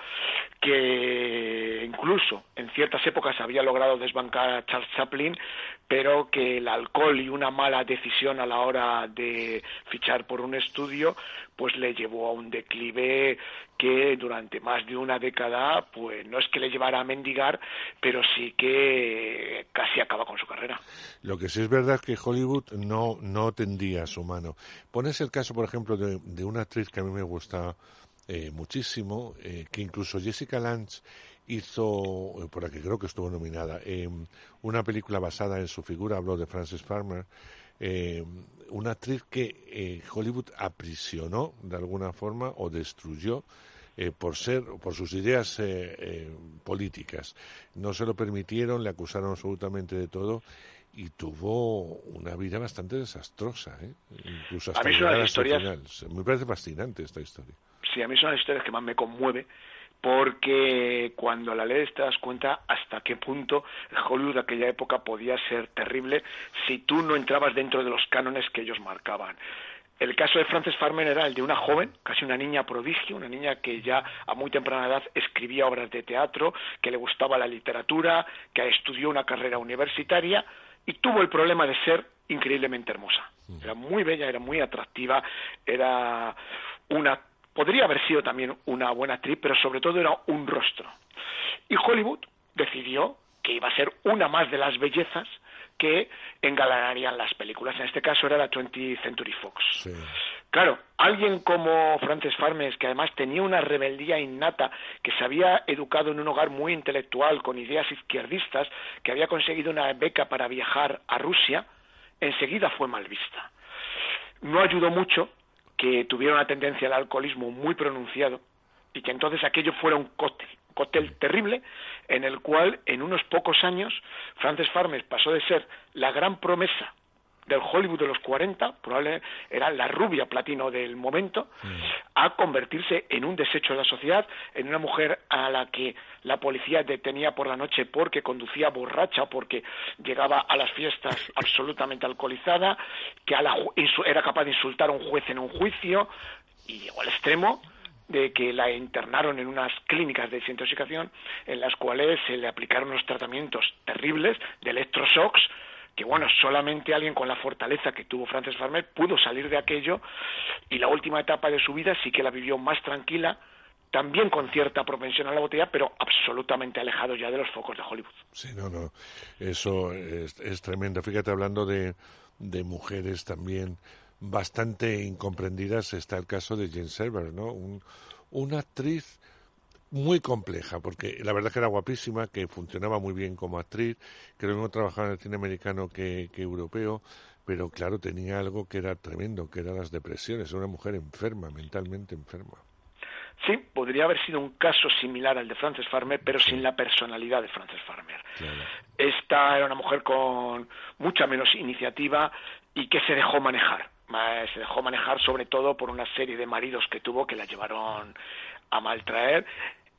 que incluso en ciertas épocas había logrado desbancar a Charles Chaplin, pero que el alcohol y una mala decisión a la hora de fichar por un estudio, pues le llevó a un declive que durante más de una década, pues no es que le llevara a mendigar, pero sí que casi acaba con su carrera.
Lo que sí es verdad es que Hollywood no, no tendía su mano. Pones el caso, por ejemplo, de, de una actriz que a mí me gusta eh, muchísimo, eh, que incluso Jessica Lange hizo, eh, por la que creo que estuvo nominada, una película basada en su figura, habló de Frances Farmer, una actriz que Hollywood aprisionó de alguna forma o destruyó por ser por sus ideas políticas. No se lo permitieron le acusaron absolutamente de todo y tuvo una vida bastante desastrosa incluso hasta
a mí son historias
me parece fascinante esta historia
sí, a mí son las historias que más me conmueve porque cuando la lees te das cuenta hasta qué punto el Hollywood de aquella época podía ser terrible si tú no entrabas dentro de los cánones que ellos marcaban. El caso de Frances Farmer era el de una joven, casi una niña prodigio, una niña que ya a muy temprana edad escribía obras de teatro, que le gustaba la literatura, que estudió una carrera universitaria y tuvo el problema de ser increíblemente hermosa. Era muy bella, era muy atractiva, era una podría haber sido también una buena actriz, pero sobre todo era un rostro. Y Hollywood decidió que iba a ser una más de las bellezas que engalanarían las películas. En este caso era la 20th Century Fox. Claro, alguien como Frances Farmes, que además tenía una rebeldía innata, que se había educado en un hogar muy intelectual, con ideas izquierdistas, que había conseguido una beca para viajar a Rusia, enseguida fue mal vista. No ayudó mucho que una tendencia al alcoholismo muy pronunciado y que entonces aquello fuera un cóctel, terrible en el cual en unos pocos años Frances Farmer pasó de ser la gran promesa del Hollywood de los 40, probablemente era la rubia platino del momento, mm. a convertirse en un desecho de la sociedad, en una mujer a la que la policía detenía por la noche porque conducía borracha, porque llegaba a las fiestas absolutamente alcoholizada, que era capaz de insultar a un juez en un juicio, y llegó al extremo de que la internaron en unas clínicas de desintoxicación en las cuales se le aplicaron unos tratamientos terribles de electroshocks que bueno, solamente alguien con la fortaleza que tuvo Frances Farmer pudo salir de aquello y la última etapa de su vida sí que la vivió más tranquila, también con cierta propensión a la botella, pero absolutamente alejado ya de los focos de Hollywood.
Sí, no, no, eso es, tremendo. Fíjate, hablando de, de mujeres también bastante incomprendidas, está el caso de Jane Server, ¿no? Un, una actriz muy compleja, porque la verdad que era guapísima, que funcionaba muy bien como actriz, que lo mismo trabajaba en el cine americano que, europeo, pero claro, tenía algo que era tremendo, que eran las depresiones, una mujer enferma, mentalmente enferma.
Sí, podría haber sido un caso similar al de Frances Farmer, pero sin la personalidad de Frances Farmer. Esta era una mujer con mucha menos iniciativa y que se dejó manejar. Se dejó manejar sobre todo por una serie de maridos que tuvo que la llevaron maltraer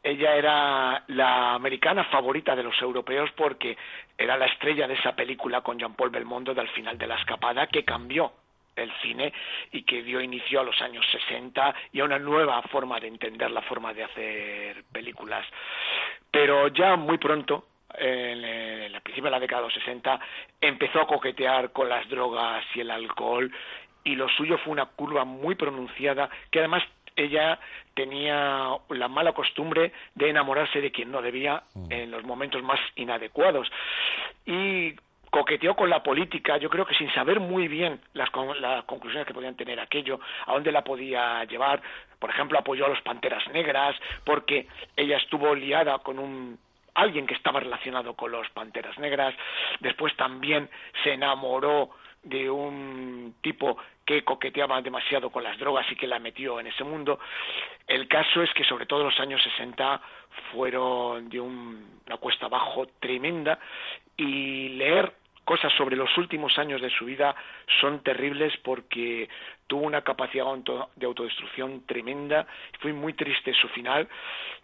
ella era la americana favorita de los europeos porque era la estrella de esa película con Jean-Paul Belmondo del final de la escapada que cambió el cine y que dio inicio a los años 60 y a una nueva forma de entender la forma de hacer películas. Pero ya muy pronto, en el principio de la década de los 60, empezó a coquetear con las drogas y el alcohol y lo suyo fue una curva muy pronunciada que además ella tenía la mala costumbre de enamorarse de quien no debía mm. en los momentos más inadecuados. Y coqueteó con la política, yo creo que sin saber muy bien las, las, conclusiones que podían tener aquello, a dónde la podía llevar. Por ejemplo, apoyó a los Panteras Negras, porque ella estuvo liada con un alguien que estaba relacionado con los Panteras Negras. Después también se enamoró de un tipo que coqueteaba demasiado con las drogas y que la metió en ese mundo. El caso es que sobre todo los años 60 fueron de una cuesta abajo tremenda y leer cosas sobre los últimos años de su vida son terribles porque tuvo una capacidad de autodestrucción tremenda, fue muy triste su final.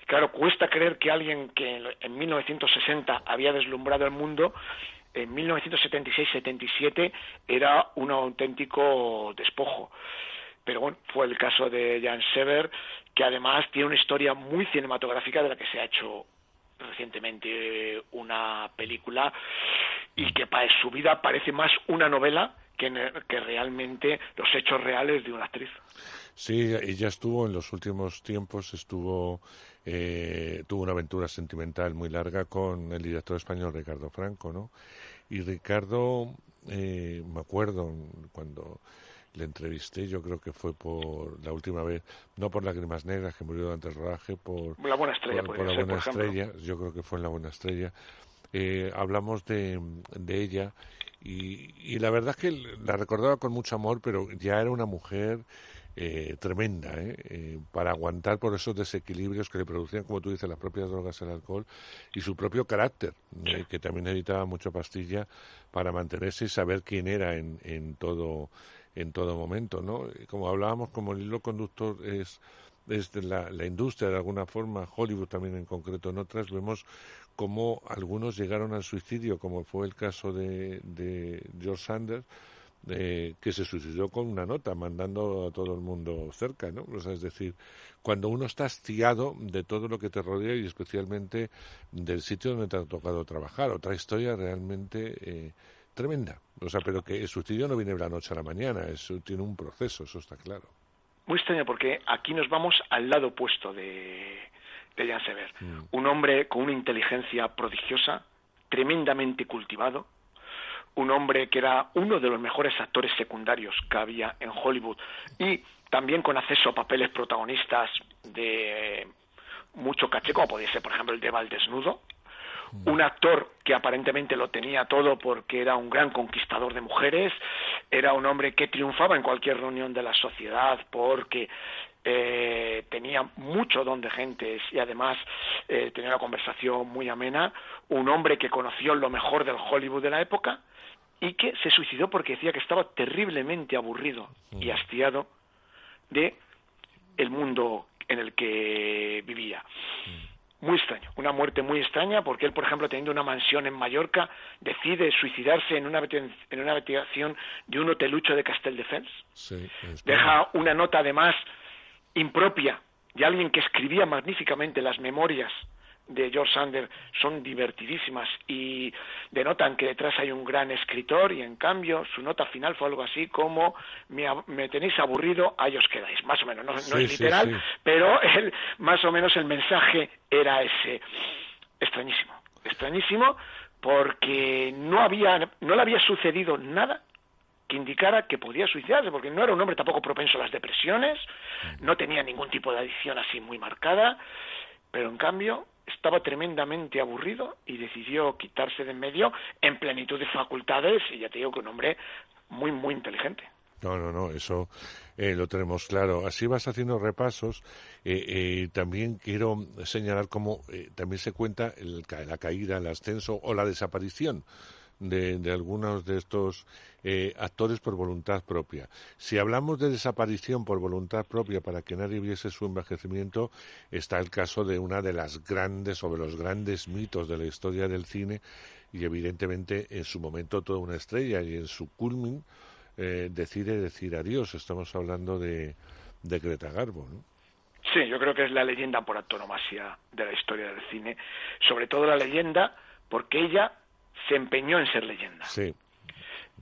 Claro, cuesta creer que alguien que en 1960 había deslumbrado el mundo en 1976-77 era un auténtico despojo. Pero bueno, fue el caso de Jan Sever, que además tiene una historia muy cinematográfica de la que se ha hecho recientemente una película y que para su vida parece más una novela que, que realmente los hechos reales de una actriz.
Sí, ella estuvo en los últimos tiempos, estuvo eh, tuvo una aventura sentimental muy larga con el director español Ricardo Franco, ¿no? Y Ricardo, eh, me acuerdo cuando le entrevisté, yo creo que fue por la última vez, no por Lágrimas Negras, que murió durante el rodaje, por
La Buena Estrella,
por, La Buena Estrella, yo creo que fue en La Buena Estrella. Eh, hablamos de, de ella y, y, la verdad es que la recordaba con mucho amor, pero ya era una mujer eh, tremenda ¿eh? ¿eh? para aguantar por esos desequilibrios que le producían, como tú dices, las propias drogas, el alcohol y su propio carácter, ¿eh? que también necesitaba mucha pastilla para mantenerse y saber quién era en, en todo en todo momento, ¿no? Como hablábamos, como el hilo conductor es desde la, la, industria de alguna forma, Hollywood también en concreto en otras, vemos cómo algunos llegaron al suicidio, como fue el caso de, de George Sanders, que se suicidó con una nota, mandando a todo el mundo cerca, ¿no? Es decir, cuando uno está hastiado de todo lo que te rodea y especialmente del sitio donde te ha tocado trabajar. Otra historia realmente eh, tremenda. O sea, pero que el suicidio no viene de la noche a la mañana, eso tiene un proceso, eso está claro.
Muy extraño porque aquí nos vamos al lado opuesto de, de. Mm. Un hombre con una inteligencia prodigiosa, tremendamente cultivado, un hombre que era uno de los mejores actores secundarios que había en Hollywood y también con acceso a papeles protagonistas de mucho caché, como podía ser, por ejemplo, el de Val Desnudo. Un actor que aparentemente lo tenía todo porque era un gran conquistador de mujeres, era un hombre que triunfaba en cualquier reunión de la sociedad porque eh, tenía mucho don de gentes y además eh, tenía una conversación muy amena, un hombre que conoció lo mejor del Hollywood de la época y que se suicidó porque decía que estaba terriblemente aburrido y mm. hastiado de el mundo en el que vivía. Mm. Muy extraño, una muerte muy extraña porque él, por ejemplo, teniendo una mansión en Mallorca, decide suicidarse en una, en una habitación de un hotelucho de Castelldefels. Sí, Deja una nota además impropia y alguien que escribía magníficamente las memorias de George Sanders son divertidísimas y denotan que detrás hay un gran escritor y en cambio su nota final fue algo así como me, tenéis aburrido, ahí os quedáis, más o menos, no, es literal, pero el, más o menos el mensaje era ese. Extrañísimo, extrañísimo porque no había no le había sucedido nada que indicara que podía suicidarse, porque no era un hombre tampoco propenso a las depresiones, no tenía ningún tipo de adicción así muy marcada, pero en cambio estaba tremendamente aburrido y decidió quitarse de en medio en plenitud de facultades y ya te digo que un hombre muy, muy inteligente.
No, no, no, eso eh, lo tenemos claro. Así vas haciendo repasos. Eh, eh, también quiero señalar cómo también se cuenta la caída, el ascenso o la desaparición de, algunos de estos eh, actores por voluntad propia. Si hablamos de desaparición por voluntad propia para que nadie viese su envejecimiento, está el caso de una de las grandes o de los grandes mitos de la historia del cine y evidentemente en su momento toda una estrella y en su culmin eh, decide decir adiós. Estamos hablando de, de Greta Garbo, ¿no?
Sí, yo creo que es la leyenda por antonomasia de la historia del cine, sobre todo la leyenda porque ella se empeñó en ser leyenda.
Sí.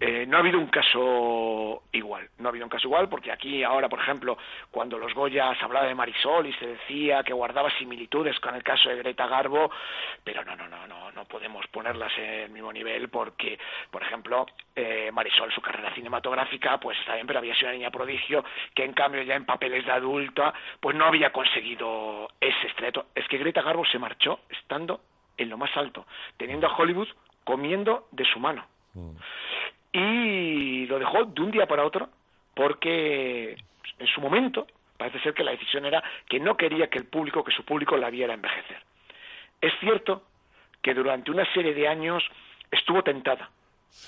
Eh, no ha habido un caso igual, no ha habido un caso igual porque aquí ahora, por ejemplo, cuando los Goya se hablaba de Marisol y se decía que guardaba similitudes con el caso de Greta Garbo, pero no, no, no, no, no podemos ponerlas en el mismo nivel porque, por ejemplo, eh, Marisol, su carrera cinematográfica, pues está bien, pero había sido una niña prodigio que en cambio ya en papeles de adulta, pues no había conseguido ese estreto. Es que Greta Garbo se marchó estando en lo más alto, teniendo a Hollywood comiendo de su mano. Mm. Y lo dejó de un día para otro porque en su momento parece ser que la decisión era que no quería que el público, que su público la viera envejecer. Es cierto que durante una serie de años estuvo tentada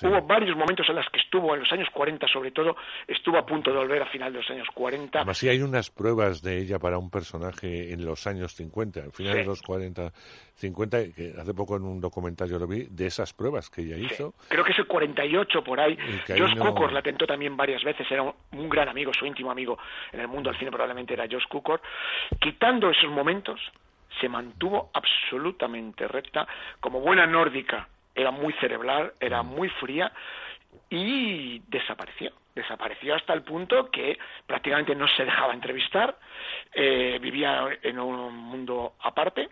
Hubo varios momentos en los que estuvo, en los años 40 sobre todo, estuvo a punto de volver a final de los años 40.
Además, sí hay unas pruebas de ella para un personaje en los años 50, al final de los 40, 50, que hace poco en un documental yo lo vi, de esas pruebas que ella hizo.
Creo que es el 48 por ahí. Josh Cukor la tentó también varias veces, era un, gran amigo, su íntimo amigo en el mundo del cine probablemente era Josh Cukor. Quitando esos momentos, se mantuvo absolutamente recta, como buena nórdica era muy cerebral, era mm. muy fría y desapareció. Desapareció hasta el punto que prácticamente no se dejaba entrevistar, eh, vivía en un mundo aparte.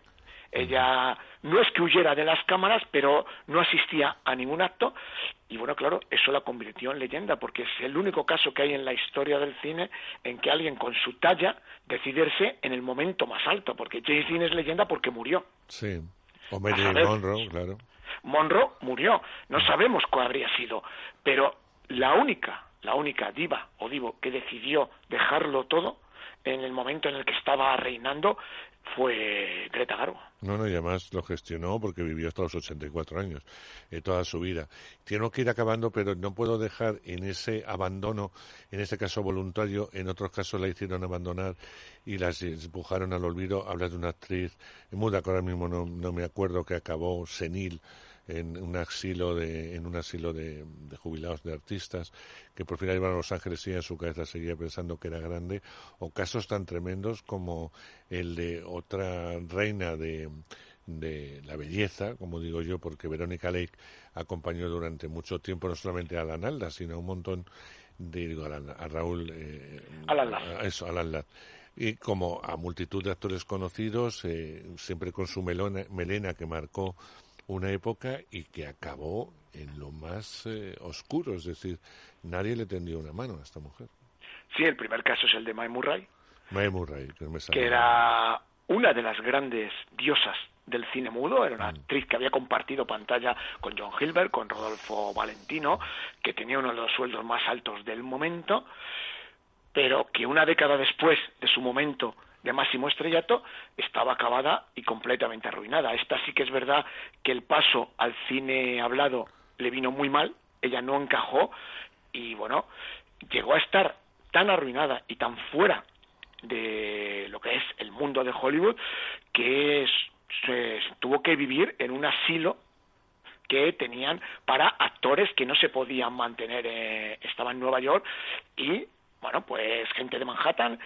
Ella no es que huyera de las cámaras, pero no asistía a ningún acto. Y bueno, claro, eso la convirtió en leyenda, porque es el único caso que hay en la historia del cine en que alguien con su talla decidirse en el momento más alto, porque James Dean es leyenda porque murió.
Sí, o Marilyn Monroe, claro.
Monroe murió, no sabemos cuál habría sido, pero la única, la única diva o divo que decidió dejarlo todo en el momento en el que estaba reinando fue Greta Garbo.
No, no, y además lo gestionó porque vivió hasta los 84 años, eh, toda su vida. Tengo que ir acabando, pero no puedo dejar en ese abandono, en este caso voluntario, en otros casos la hicieron abandonar y las empujaron al olvido. Habla de una actriz muda que ahora mismo no, no me acuerdo, que acabó senil en un asilo de, en un asilo de, jubilados de artistas que por fin iban a Los Ángeles y en su cabeza seguía pensando que era grande, o casos tan tremendos como el de otra reina de, de la belleza, como digo yo, porque Verónica Lake acompañó durante mucho tiempo no solamente a Alan Alda, sino a un montón de, digo, a, Raúl, eh,
a
eso, Alan y como a multitud de actores conocidos, eh, siempre con su melona, melena que marcó una época y que acabó en lo más eh, oscuro, es decir, nadie le tendió una mano a esta mujer.
Sí, el primer caso es el de Mae Murray.
Mae Murray,
que, era una de las grandes diosas del cine mudo, era una mm. actriz que había compartido pantalla con John Hilbert, con Rodolfo Valentino, que tenía uno de los sueldos más altos del momento, pero que una década después de su momento de máximo estrellato estaba acabada y completamente arruinada. Esta sí que es verdad que el paso al cine hablado le vino muy mal, ella no encajó y bueno, llegó a estar tan arruinada y tan fuera de lo que es el mundo de Hollywood que se tuvo que vivir en un asilo que tenían para actores que no se podían mantener, eh, estaba en Nueva York y bueno, pues gente de Manhattan,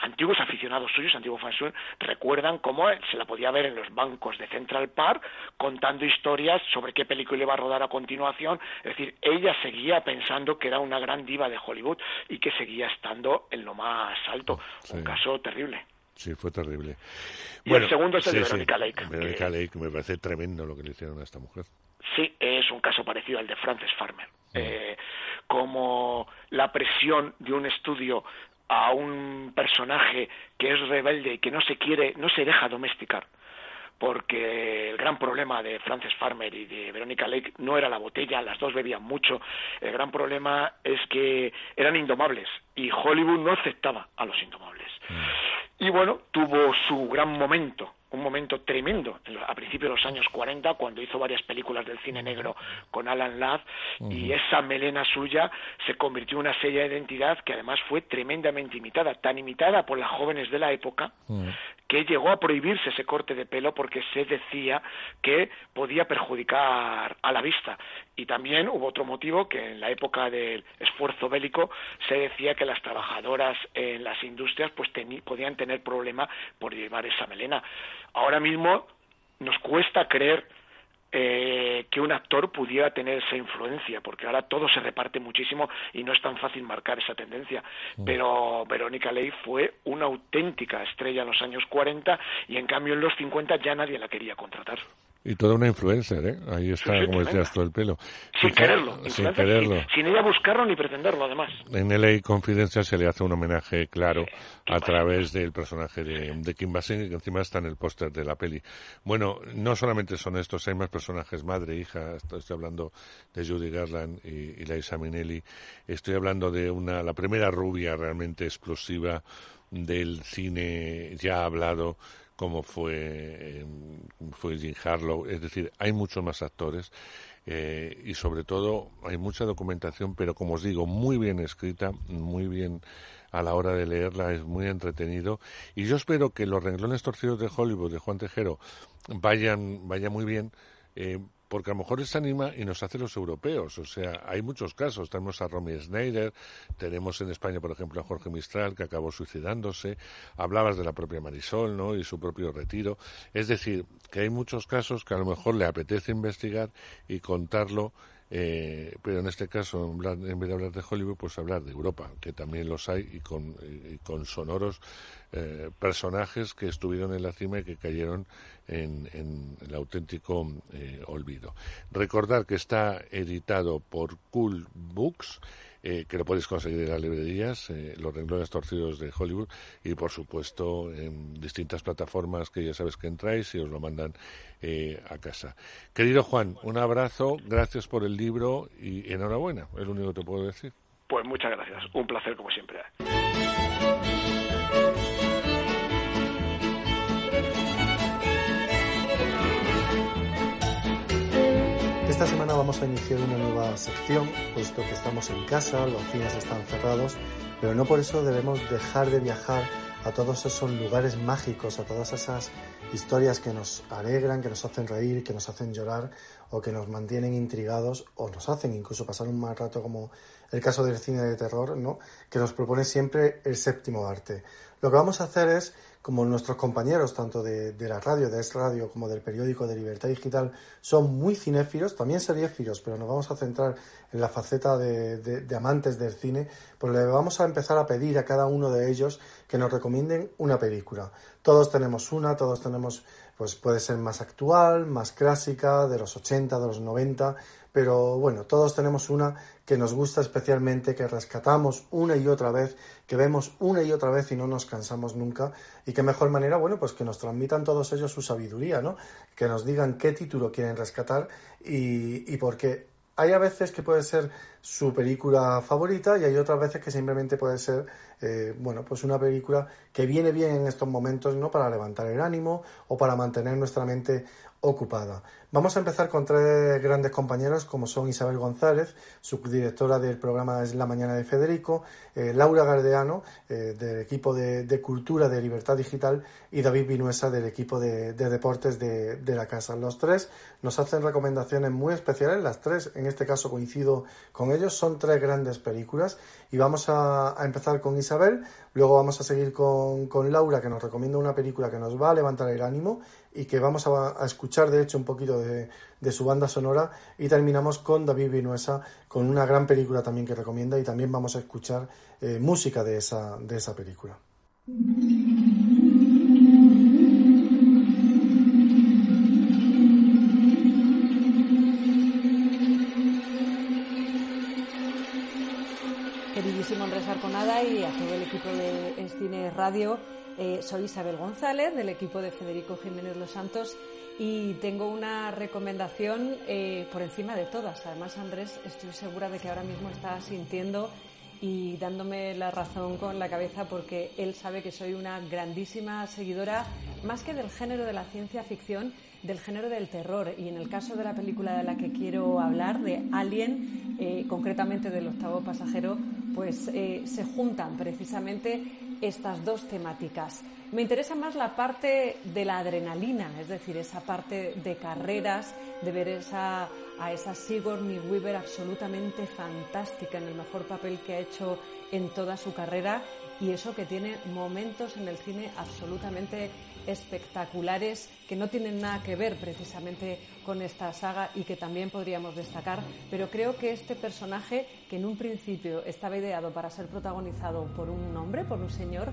antiguos aficionados suyos, antiguos fans suyos, recuerdan cómo se la podía ver en los bancos de Central Park contando historias sobre qué película iba a rodar a continuación. Es decir, ella seguía pensando que era una gran diva de Hollywood y que seguía estando en lo más alto. Un caso terrible.
Sí, fue terrible.
Y el segundo es el de Veronica Lake.
Veronica Lake, me parece tremendo lo que le hicieron a esta mujer.
Sí, es un caso parecido al de Frances Farmer. Mm. Eh, como la presión de un estudio a un personaje que es rebelde y que no se quiere, no se deja domesticar porque el gran problema de Frances Farmer y de Veronica Lake no era la botella, las dos bebían mucho, el gran problema es que eran indomables y Hollywood no aceptaba a los indomables. Mm. Y bueno, tuvo su gran momento un momento tremendo a principios de los años 40 cuando hizo varias películas del cine negro con Alan Ladd y esa melena suya se convirtió en una serie de identidad que además fue tremendamente imitada, tan imitada por las jóvenes de la época que llegó a prohibirse ese corte de pelo porque se decía que podía perjudicar a la vista. Y también hubo otro motivo que en la época del esfuerzo bélico se decía que las trabajadoras en las industrias pues podían tener problema por llevar esa melena. Ahora mismo nos cuesta creer eh, que un actor pudiera tener esa influencia, porque ahora todo se reparte muchísimo y no es tan fácil marcar esa tendencia. Mm. Pero Verónica Ley fue una auténtica estrella en los años 40 y en cambio en los 50 ya nadie la quería contratar.
Y toda una influencer, ¿eh? Ahí está, como decías, todo el pelo.
Sin quererlo.
Sin quererlo.
Sin, ella buscarlo ni pretenderlo, además.
En LA Confidencial se le hace un homenaje claro a través del personaje de, de Kim Basinger, que encima está en el póster de la peli. Bueno, no solamente son estos, hay más personajes, madre, hija, estoy hablando de Judy Garland y, y Liza Minnelli. Estoy hablando de una, la primera rubia realmente explosiva del cine ya hablado como fue, em, fue Jim Harlow. Es decir, hay muchos más actores eh, y sobre todo hay mucha documentación, pero como os digo, muy bien escrita, muy bien a la hora de leerla, es muy entretenido. Y yo espero que los renglones torcidos de Hollywood de Juan Tejero vayan, vayan muy bien. Eh, porque a lo mejor se anima y nos hace los europeos. O sea, hay muchos casos. Tenemos a Romy Schneider, tenemos en España, por ejemplo, a Jorge Mistral, que acabó suicidándose. Hablabas de la propia Marisol, ¿no? Y su propio retiro. Es decir, que hay muchos casos que a lo mejor le apetece investigar y contarlo eh, pero en este caso, en vez de hablar de Hollywood, pues hablar de Europa, que también los hay y con, sonoros eh, personajes que estuvieron en la cima y que cayeron en, el auténtico eh, olvido. Recordar que está editado por Cool Books eh, que lo podéis conseguir en las librerías, eh, los renglones torcidos de Hollywood y por supuesto en distintas plataformas que ya sabes que entráis y os lo mandan eh, a casa. Querido Juan, un abrazo, gracias por el libro y enhorabuena, es lo único que te puedo decir.
Pues muchas gracias, un placer como siempre.
Esta semana vamos a iniciar una nueva sección, puesto que estamos en casa, los cines están cerrados, pero no por eso debemos dejar de viajar a todos esos lugares mágicos, a todas esas historias que nos alegran, que nos hacen reír, que nos hacen llorar o que nos mantienen intrigados o nos hacen incluso pasar un mal rato como el caso del cine de terror, ¿no? que nos propone siempre el séptimo arte. Lo que vamos a hacer es como nuestros compañeros, tanto de, la radio, de Es Radio, como del periódico de Libertad Digital, son muy cinéfilos, también seriéfilos, pero nos vamos a centrar en la faceta de, amantes del cine, pues le vamos a empezar a pedir a cada uno de ellos que nos recomienden una película. Todos tenemos una, todos tenemos, pues puede ser más actual, más clásica, de los 80, de los 90, pero bueno, todos tenemos una que nos gusta especialmente, que rescatamos una y otra vez, que vemos una y otra vez y no nos cansamos nunca. Y qué mejor manera, bueno, pues que nos transmitan todos ellos su sabiduría, ¿no? Que nos digan qué título quieren rescatar y, y por qué. Hay a veces que puede ser su película favorita y hay otras veces que simplemente puede ser, eh, bueno, pues una película que viene bien en estos momentos, ¿no? Para levantar el ánimo o para mantener nuestra mente ocupada. Vamos a empezar con tres grandes compañeros como son Isabel González, subdirectora del programa Es la Mañana de Federico, eh, Laura Gardeano eh, del equipo de, Cultura de Libertad Digital y David Vinuesa del equipo de, Deportes de, la Casa. Los tres nos hacen recomendaciones muy especiales, las tres en este caso coincido con ellos. Son tres grandes películas y vamos a, empezar con Isabel, luego vamos a seguir con, Laura que nos recomienda una película que nos va a levantar el ánimo y que vamos a, escuchar de hecho un poquito de, su banda sonora y terminamos con David Vinuesa con una gran película también que recomienda y también vamos a escuchar eh, música de esa, de esa película.
Queridísimo Andrés Arconada y a todo el equipo de Cine Radio, eh, soy Isabel González del equipo de Federico Jiménez Los Santos y tengo una recomendación eh, por encima de todas. Además, Andrés, estoy segura de que ahora mismo está sintiendo y dándome la razón con la cabeza porque él sabe que soy una grandísima seguidora, más que del género de la ciencia ficción, del género del terror. Y en el caso de la película de la que quiero hablar, de Alien, eh, concretamente del octavo pasajero, pues se juntan precisamente estas dos temáticas. Me interesa más la parte de la adrenalina, es decir, esa parte de carreras, de ver esa, a esa Sigourney Weaver absolutamente fantástica en el mejor papel que ha hecho en toda su carrera y eso que tiene momentos en el cine absolutamente espectaculares que no tienen nada que ver precisamente con esta saga y que también podríamos destacar, pero creo que este personaje, que en un principio estaba ideado para ser protagonizado por un hombre, por un señor,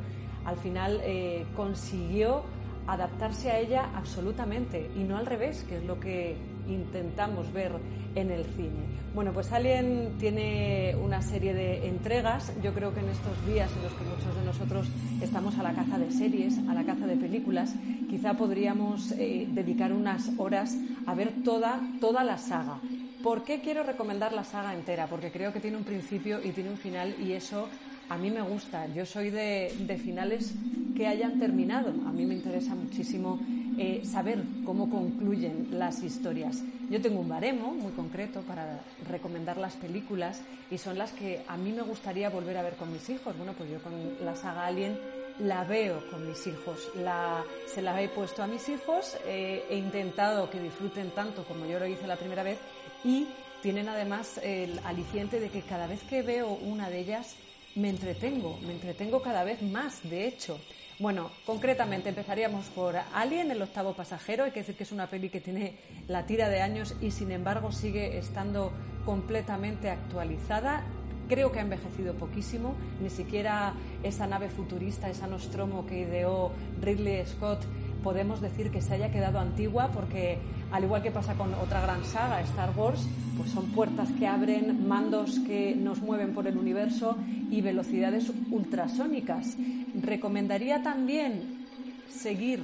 al final eh, consiguió adaptarse a ella absolutamente y no al revés, que es lo que intentamos ver en el cine. Bueno, pues Alien tiene una serie de entregas. Yo creo que en estos días en los que muchos de nosotros estamos a la caza de series, a la caza de películas, quizá podríamos eh, dedicar unas horas a ver toda, toda la saga. ¿Por qué quiero recomendar la saga entera? Porque creo que tiene un principio y tiene un final y eso a mí me gusta. Yo soy de, de finales que hayan terminado. A mí me interesa muchísimo eh, saber cómo concluyen las historias. Yo tengo un baremo muy concreto para recomendar las películas y son las que a mí me gustaría volver a ver con mis hijos. Bueno, pues yo con la saga Alien la veo con mis hijos, la, se la he puesto a mis hijos, eh, he intentado que disfruten tanto como yo lo hice la primera vez y tienen además el aliciente de que cada vez que veo una de ellas me entretengo, me entretengo cada vez más, de hecho. Bueno, concretamente empezaríamos por Alien, el octavo pasajero. Hay que decir que es una peli que tiene la tira de años y sin embargo sigue estando completamente actualizada. Creo que ha envejecido poquísimo, ni siquiera esa nave futurista, esa Nostromo que ideó Ridley Scott podemos decir que se haya quedado antigua porque, al igual que pasa con otra gran saga, Star Wars, pues son puertas que abren, mandos que nos mueven por el universo y velocidades ultrasónicas. Recomendaría también seguir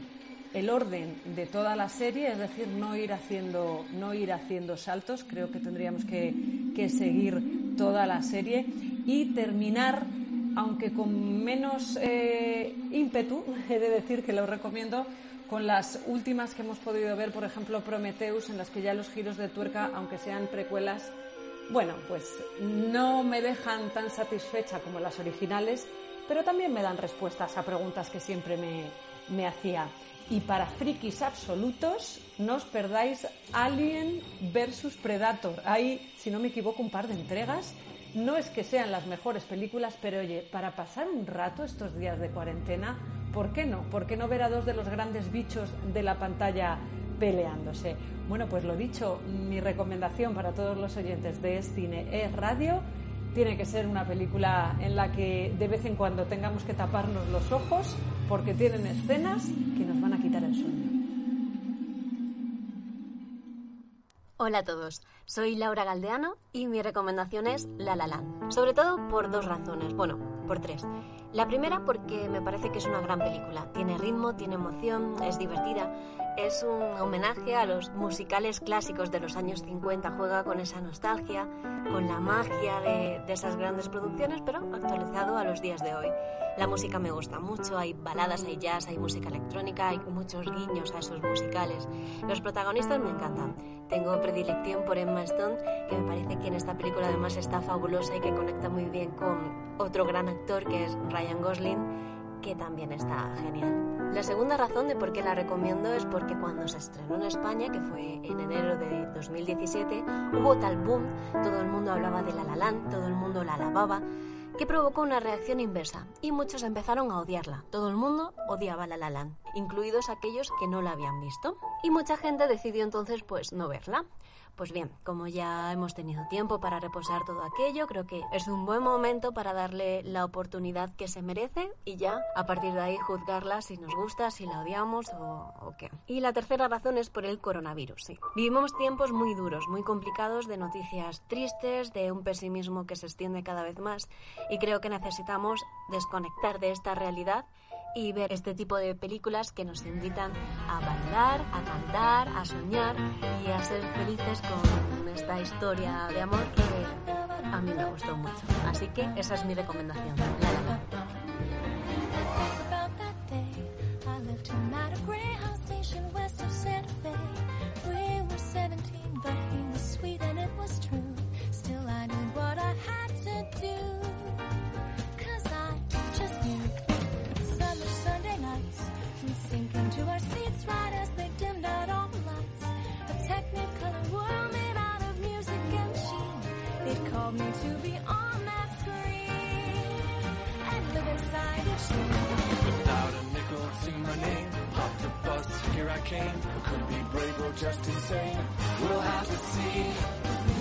el orden de toda la serie, es decir, no ir haciendo, no ir haciendo saltos, creo que tendríamos que, seguir toda la serie y terminar aunque con menos eh, ímpetu, he de decir que lo recomiendo, con las últimas que hemos podido ver, por ejemplo, Prometheus, en las que ya los giros de tuerca, aunque sean precuelas, bueno, pues no me dejan tan satisfecha como las originales, pero también me dan respuestas a preguntas que siempre me, me hacía. Y para frikis absolutos, no os perdáis Alien versus Predator. Hay, si no me equivoco, un par de entregas. No es que sean las mejores películas, pero oye, para pasar un rato estos días de cuarentena, ¿Por qué no? ¿Por qué no ver a dos de los grandes bichos de la pantalla peleándose? Bueno, pues lo dicho, mi recomendación para todos los oyentes de Cine es Radio. Tiene que ser una película en la que de vez en cuando tengamos que taparnos los ojos porque tienen escenas que nos van a quitar el sueño.
Hola a todos, soy Laura Galdeano y mi recomendación es La La Land. Sobre todo por dos razones, bueno, por tres. La primera porque me parece que es una gran película. Tiene ritmo, tiene emoción, es divertida. Es un homenaje a los musicales clásicos de los años 50. Juega con esa nostalgia, con la magia de, esas grandes producciones, pero actualizado a los días de hoy. La música me gusta mucho. Hay baladas, hay jazz, hay música electrónica, hay muchos guiños a esos musicales. Los protagonistas me encantan. Tengo predilección por Emma Stone, que me parece que en esta película además está fabulosa y que conecta muy bien con otro gran actor que es Ryan Gosling que también está genial. La segunda razón de por qué la recomiendo es porque cuando se estrenó en España, que fue en enero de 2017, hubo tal boom, todo el mundo hablaba de La La Land, todo el mundo la alababa, que provocó una reacción inversa y muchos empezaron a odiarla. Todo el mundo odiaba La La Land, incluidos aquellos que no la habían visto. Y mucha gente decidió entonces pues no verla. Pues bien, como ya hemos tenido tiempo para reposar todo aquello, creo que es un buen momento para darle la oportunidad que se merece y ya a partir de ahí juzgarla si nos gusta, si la odiamos o, qué. Y la tercera razón es por el coronavirus, sí. Vivimos tiempos muy duros, muy complicados, de noticias tristes, de un pesimismo que se extiende cada vez más y creo que necesitamos desconectar de esta realidad y ver este tipo de películas que nos invitan a bailar, a cantar, a soñar y a ser felices con esta historia de amor que a mí me gustó mucho. Así que esa es mi recomendación. Me to be on that screen and live inside each scene. Without a nickel to my name, hopped the bus, here I came. Could be brave or just insane. We'll have to see.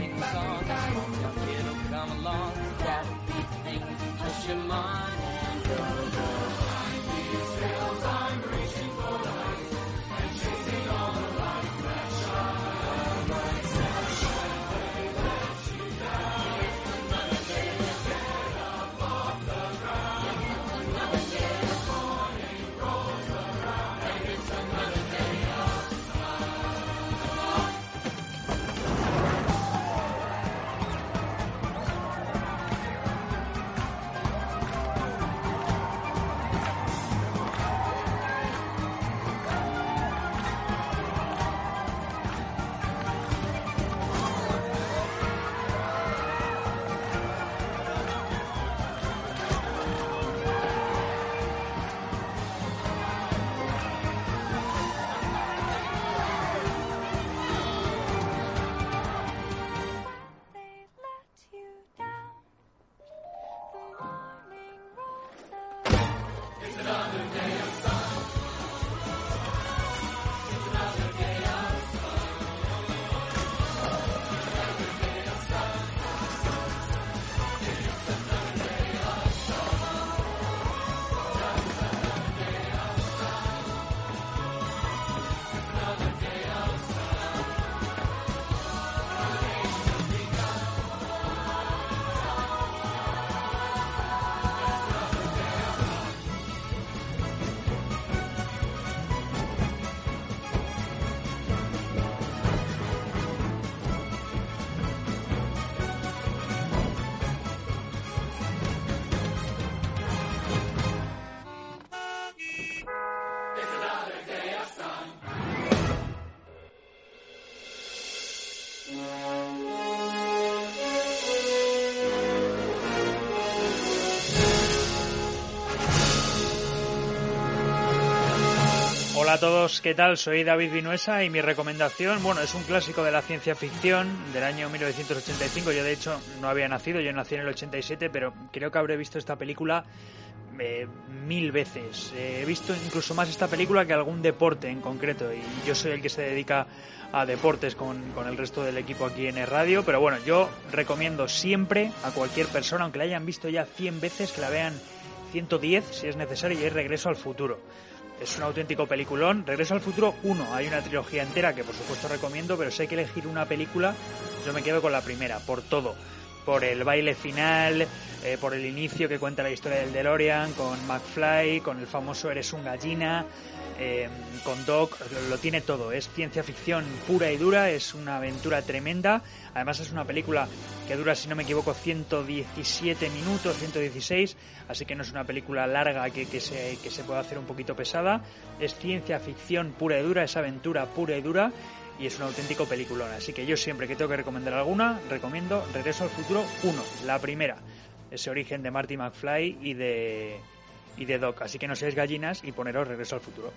sing song. Come along. Things. Hush your mind.
Hola a todos, ¿qué tal? Soy David Vinuesa y mi recomendación, bueno, es un clásico de la ciencia ficción del año 1985. Yo de hecho no había nacido, yo nací en el 87, pero creo que habré visto esta película eh, mil veces. Eh, he visto incluso más esta película que algún deporte en concreto y yo soy el que se dedica a deportes con, el resto del equipo aquí en el radio, pero bueno, yo recomiendo siempre a cualquier persona, aunque la hayan visto ya 100 veces, que la vean 110 si es necesario y es Regreso al Futuro. Es un auténtico peliculón. Regreso al futuro 1. Hay una trilogía entera que por supuesto recomiendo, pero si hay que elegir una película, yo me quedo con la primera, por todo. Por el baile final, eh, por el inicio que cuenta la historia del DeLorean, con McFly, con el famoso Eres un gallina, eh, con Doc, lo tiene todo. Es ciencia ficción pura y dura, es una aventura tremenda. Además es una película que dura, si no me equivoco, 117 minutos, 116, así que no es una película larga que, que, se, que se pueda hacer un poquito pesada. Es ciencia ficción pura y dura, es aventura pura y dura y es un auténtico peliculón. Así que yo siempre que tengo que recomendar alguna, recomiendo Regreso al Futuro 1, la primera. Ese origen de Marty McFly y de y de Doc. Así que no seáis gallinas y poneros regreso al futuro.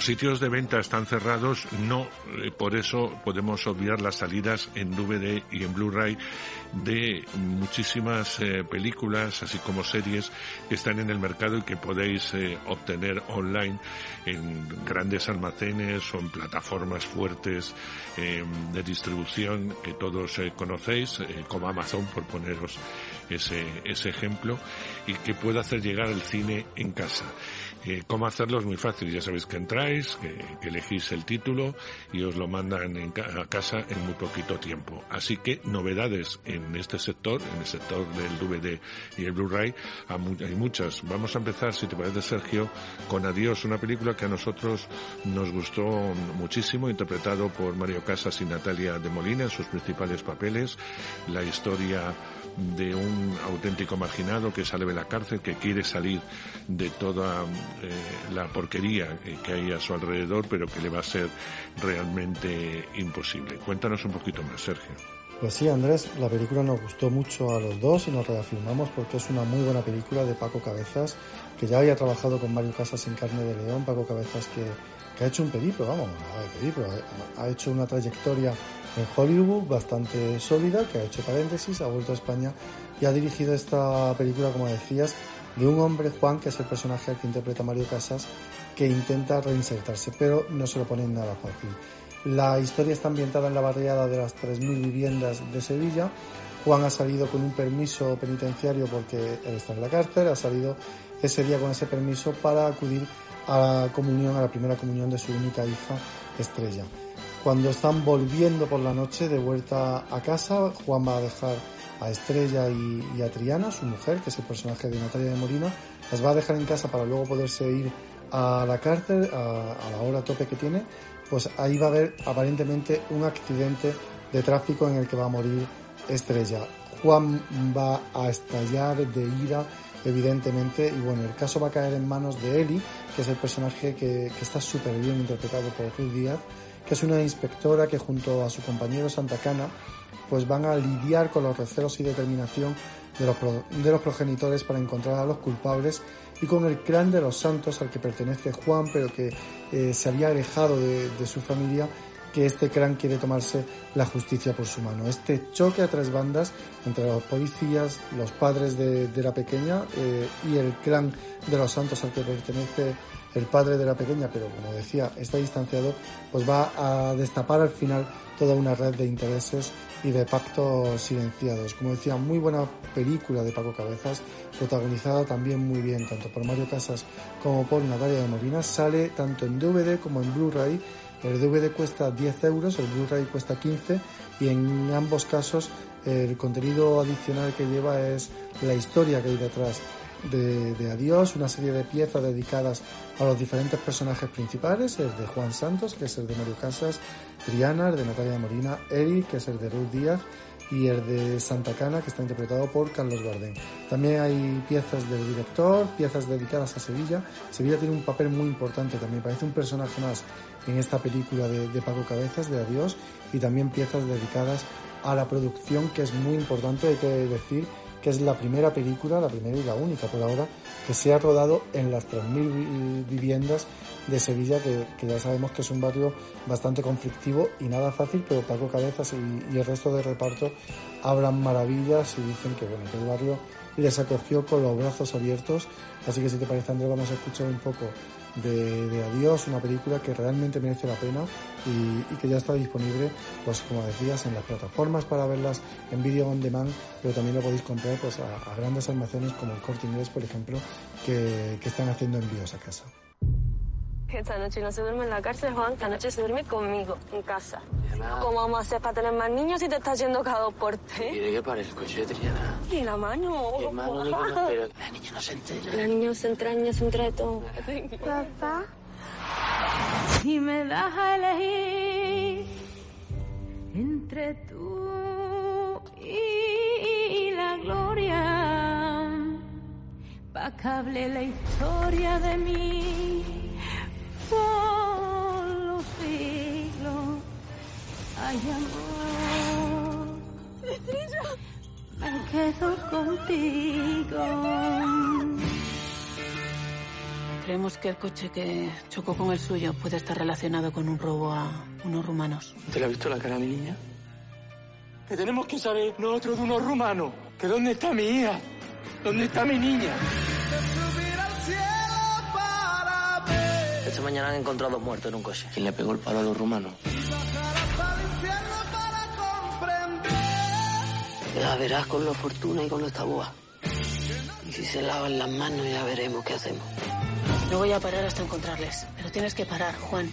Los sitios de venta están cerrados, no eh, por eso podemos obviar las salidas en DVD y en Blu-ray de muchísimas eh, películas, así como series que están en el mercado y que podéis eh, obtener online en grandes almacenes o en plataformas fuertes de distribución que todos conocéis, como Amazon, por poneros ese, ese ejemplo, y que pueda hacer llegar el cine en casa. Eh, ¿Cómo hacerlo? Es muy fácil. Ya sabéis que entráis, que, elegís el título y os lo mandan a casa en muy poquito tiempo. Así que novedades en este sector, en el sector del DVD y el Blu-ray, hay muchas. Vamos a empezar, si te parece Sergio, con Adiós, una película que a nosotros nos gustó muchísimo, interpretado por Mario Casas y Natalia de Molina en sus principales papeles. La historia de un auténtico marginado que sale de la cárcel, que quiere salir de toda eh, la porquería que hay a su alrededor, pero que le va a ser realmente imposible. Cuéntanos un poquito más, Sergio.
Pues sí, Andrés, la película nos gustó mucho a los dos y nos reafirmamos porque es una muy buena película de Paco Cabezas, que ya había trabajado con Mario Casas en Carne de León. Paco Cabezas que, que ha hecho un periplo, vamos, ha hecho una trayectoria en Hollywood bastante sólida, que ha hecho paréntesis, ha vuelto a España y ha dirigido esta película, como decías, de un hombre, Juan, que es el personaje que interpreta Mario Casas, que intenta reinsertarse, pero no se lo pone nada fácil. La historia está ambientada en la barriada de las 3.000 viviendas de Sevilla. Juan ha salido con un permiso penitenciario porque él está en la cárcel, ha salido ese día con ese permiso para acudir a la comunión, a la primera comunión de su única hija, Estrella. Cuando están volviendo por la noche de vuelta a casa, Juan va a dejar a Estrella y, a Triana, su mujer, que es el personaje de Natalia de Molina, las va a dejar en casa para luego poderse ir a la cárcel a, a la hora tope que tiene, pues ahí va a haber aparentemente un accidente de tráfico en el que va a morir Estrella. Juan va a estallar de ira, evidentemente, y bueno, el caso va a caer en manos de Eli, que es el personaje que, que está súper bien interpretado por Ruth Díaz, que es una inspectora que junto a su compañero Santa Cana pues van a lidiar con los recelos y determinación de los, de los progenitores para encontrar a los culpables y con el clan de los santos al que pertenece Juan pero que eh, se había alejado de, su familia que este clan quiere tomarse la justicia por su mano. Este choque a tres bandas entre los policías, los padres de, la pequeña eh, y el clan de los santos al que pertenece el padre de la pequeña, pero como decía, está distanciado, pues va a destapar al final toda una red de intereses y de pactos silenciados. Como decía, muy buena película de Paco Cabezas, protagonizada también muy bien, tanto por Mario Casas como por Natalia de Molina. Sale tanto en DVD como en Blu-ray. El DVD cuesta 10 euros, el Blu-ray cuesta 15 y en ambos casos el contenido adicional que lleva es la historia que hay detrás de, Adiós, una serie de piezas dedicadas a los diferentes personajes principales, el de Juan Santos, que es el de Mario Casas, Triana, el de Natalia Molina, Eric, que es el de Ruth Díaz, y el de Santa Cana, que está interpretado por Carlos Bardem. También hay piezas del director, piezas dedicadas a Sevilla. Sevilla tiene un papel muy importante también, parece un personaje más en esta película de, de Paco Cabezas, de Adiós, y también piezas dedicadas a la producción, que es muy importante, hay que decir que es la primera película, la primera y la única por ahora, que se ha rodado en las 3.000 viviendas de Sevilla, que, ya sabemos que es un barrio bastante conflictivo y nada fácil, pero Paco Cabezas y, el resto del reparto hablan maravillas y dicen que, bueno, que el barrio les acogió con los brazos abiertos. Así que si te parece, Andrés, vamos a escuchar un poco de, Adiós, una película que realmente merece la pena y, que ya está disponible, pues como decías, en las plataformas para verlas en video on demand, pero también lo podéis comprar pues a, grandes almacenes como el Corte Inglés, por ejemplo, que están haciendo envíos a casa.
Esta noche no se duerme en la cárcel, Juan. Esta noche se duerme conmigo, en casa. ¿Cómo vamos a hacer para tener más niños si te estás yendo cada dos por tres?
¿Y de qué parezco yo, Triana?
Y la mano.
¿Qué mano? No, pero la niña no se entera.
La niña se entraña, se entra de todo.
Papá.
Si me das a elegir entre tú y la gloria, pa' que hable la historia de mí por los siglos. Ay, amor. Me quedo contigo.
Creemos que el coche que chocó con el suyo puede estar relacionado con un robo a unos rumanos.
¿Te le ha visto la cara a mi niña? Que tenemos que saber nosotros de unos rumanos. ¿Que dónde está mi hija? ¿Dónde está mi niña?
Esta mañana han encontrado dos muertos en un coche.
¿Quién le pegó el palo a los rumanos?
Ya verás con lo fortuna y con lo taboa. Y si se lavan las manos ya veremos qué hacemos.
No voy a parar hasta encontrarles. Pero tienes que parar, Juan.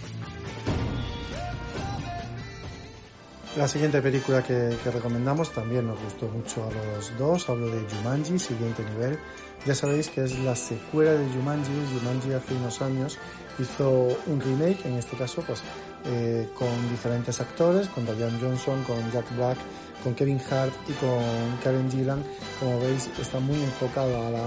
La siguiente película que, que recomendamos también nos gustó mucho a los dos. Hablo de Jumanji, siguiente nivel. Ya sabéis que es la secuela de Jumanji. Jumanji hace unos años hizo un remake, en este caso, pues eh, con diferentes actores, con Diane Johnson, con Jack Black, con Kevin Hart y con Karen Gillan. Como veis, está muy enfocado a la,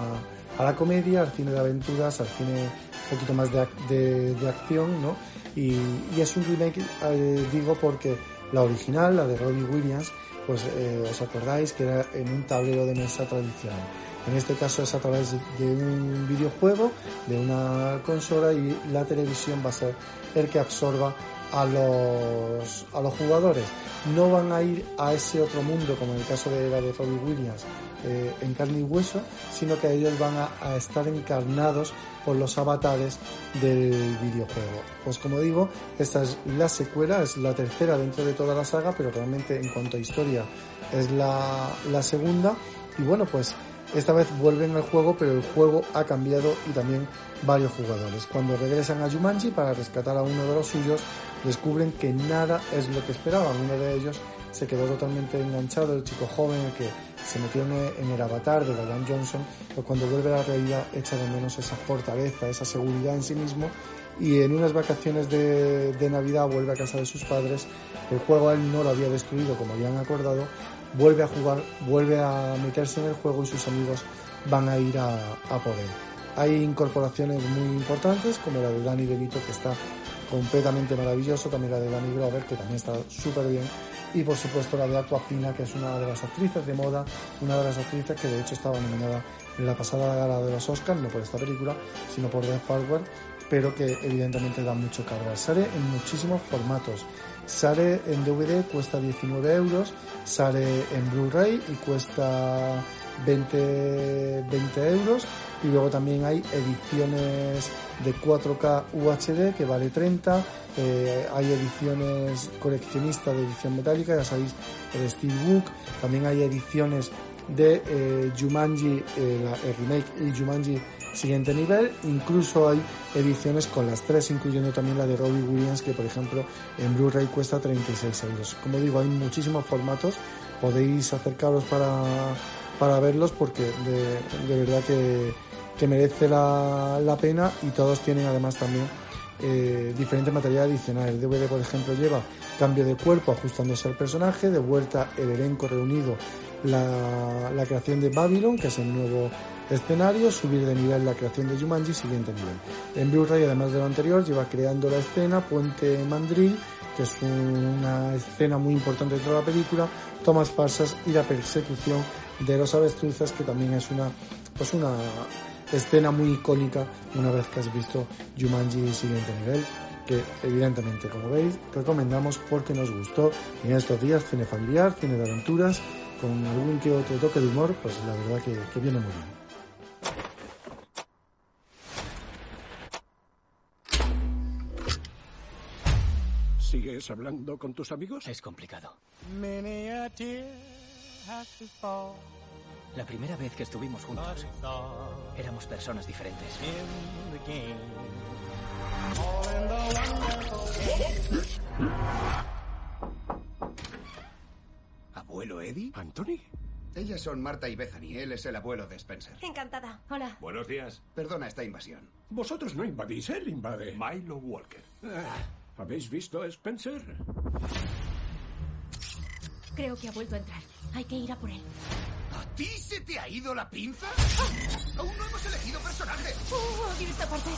a la comedia, al cine de aventuras, al cine un poquito más de, de acción, ¿no? Y, y es un remake, eh, digo, porque la original, la de Robbie Williams, pues eh, os acordáis que era en un tablero de mesa tradicional. En este caso es a través de un videojuego, de una consola y la televisión va a ser el que absorba a los, a los jugadores. No van a ir a ese otro mundo como en el caso de la de Robbie Williams eh, en carne y hueso, sino que ellos van a, estar encarnados por los avatares del videojuego. Pues como digo, esta es la secuela, es la tercera dentro de toda la saga, pero realmente en cuanto a historia es la, la segunda. Y bueno, pues esta vez vuelven al juego, pero el juego ha cambiado y también varios jugadores. Cuando regresan a Jumanji para rescatar a uno de los suyos, descubren que nada es lo que esperaban. Uno de ellos se quedó totalmente enganchado, el chico joven que se metió en el, avatar de Diane Johnson, pero cuando vuelve a la realidad echa de menos esa fortaleza, esa seguridad en sí mismo y en unas vacaciones de, Navidad vuelve a casa de sus padres, el juego a él no lo había destruido como habían acordado, vuelve a jugar, vuelve a meterse en el juego y sus amigos van a ir a, a por él. Hay incorporaciones muy importantes como la de Danny DeVito que está completamente maravilloso, también la de Danny Glover que también está súper bien y por supuesto la de Aquafina que es una de las actrices de moda, una de las actrices que de hecho estaba nominada en la pasada gala de los Oscars, no por esta película, sino por The Farewell, pero que evidentemente da mucho hablar. Sale en muchísimos formatos. Sale en DVD, cuesta 19 euros, sale en Blu-ray y cuesta 20, 20 euros. Y luego también hay ediciones de 4K UHD que vale 30. eh, hay ediciones coleccionistas de edición metálica, ya sabéis, el Steelbook. También hay ediciones de eh, Jumanji, eh, el remake y Jumanji siguiente nivel. Incluso hay ediciones con las tres, incluyendo también la de Robbie Williams, que por ejemplo en Blu-ray cuesta 36 euros. Como digo, hay muchísimos formatos. Podéis acercaros para, para verlos porque de, de verdad que, que merece la, pena y todos tienen además también eh, diferente material adicional. El DVD, por ejemplo, lleva cambio de cuerpo ajustándose al personaje, de vuelta el elenco reunido, la, la creación de Babylon, que es el nuevo escenario, subir de nivel la creación de Jumanji, siguiente nivel. En Blu-ray, además de lo anterior, lleva creando la escena Puente Mandril, que es una escena muy importante dentro de la película, tomas falsas y la persecución de los avestruces, que también es una, pues una escena muy icónica una vez que has visto Jumanji siguiente nivel que evidentemente como veis recomendamos porque nos gustó y en estos días cine familiar, cine de aventuras con algún que otro toque de humor pues la verdad que, que viene muy bien
¿Sigues hablando con tus amigos?
Es complicado. La primera vez que estuvimos juntos, éramos personas diferentes.
in the game.
¿Abuelo Eddie?
¿Anthony?
Ellas son Marta y Bethany. Él es el abuelo de Spencer.
Encantada. Hola.
Buenos días.
Perdona esta invasión.
Vosotros no invadís, él invade.
Milo Walker.
Ah, ¿Habéis visto a Spencer?
Creo que ha vuelto a entrar. Hay que ir a por él.
¿A ti se te ha ido la pinza? Aún no hemos elegido personaje.
¡Uh! odio esta parte!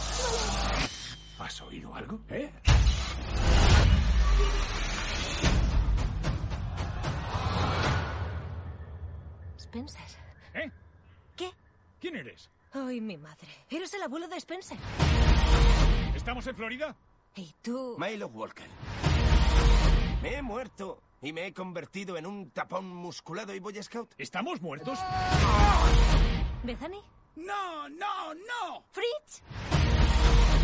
¿Has oído algo? ¿Eh?
Spencer.
¿Eh?
¿Qué?
¿Quién eres?
Ay, mi madre. Eres el abuelo de Spencer.
¿Estamos en Florida?
¿Y tú?
Milo Walker. Me he muerto y me he convertido en un tapón musculado y boy scout.
¿Estamos muertos?
¿Bethany?
¡No, no, no!
¿Fritz?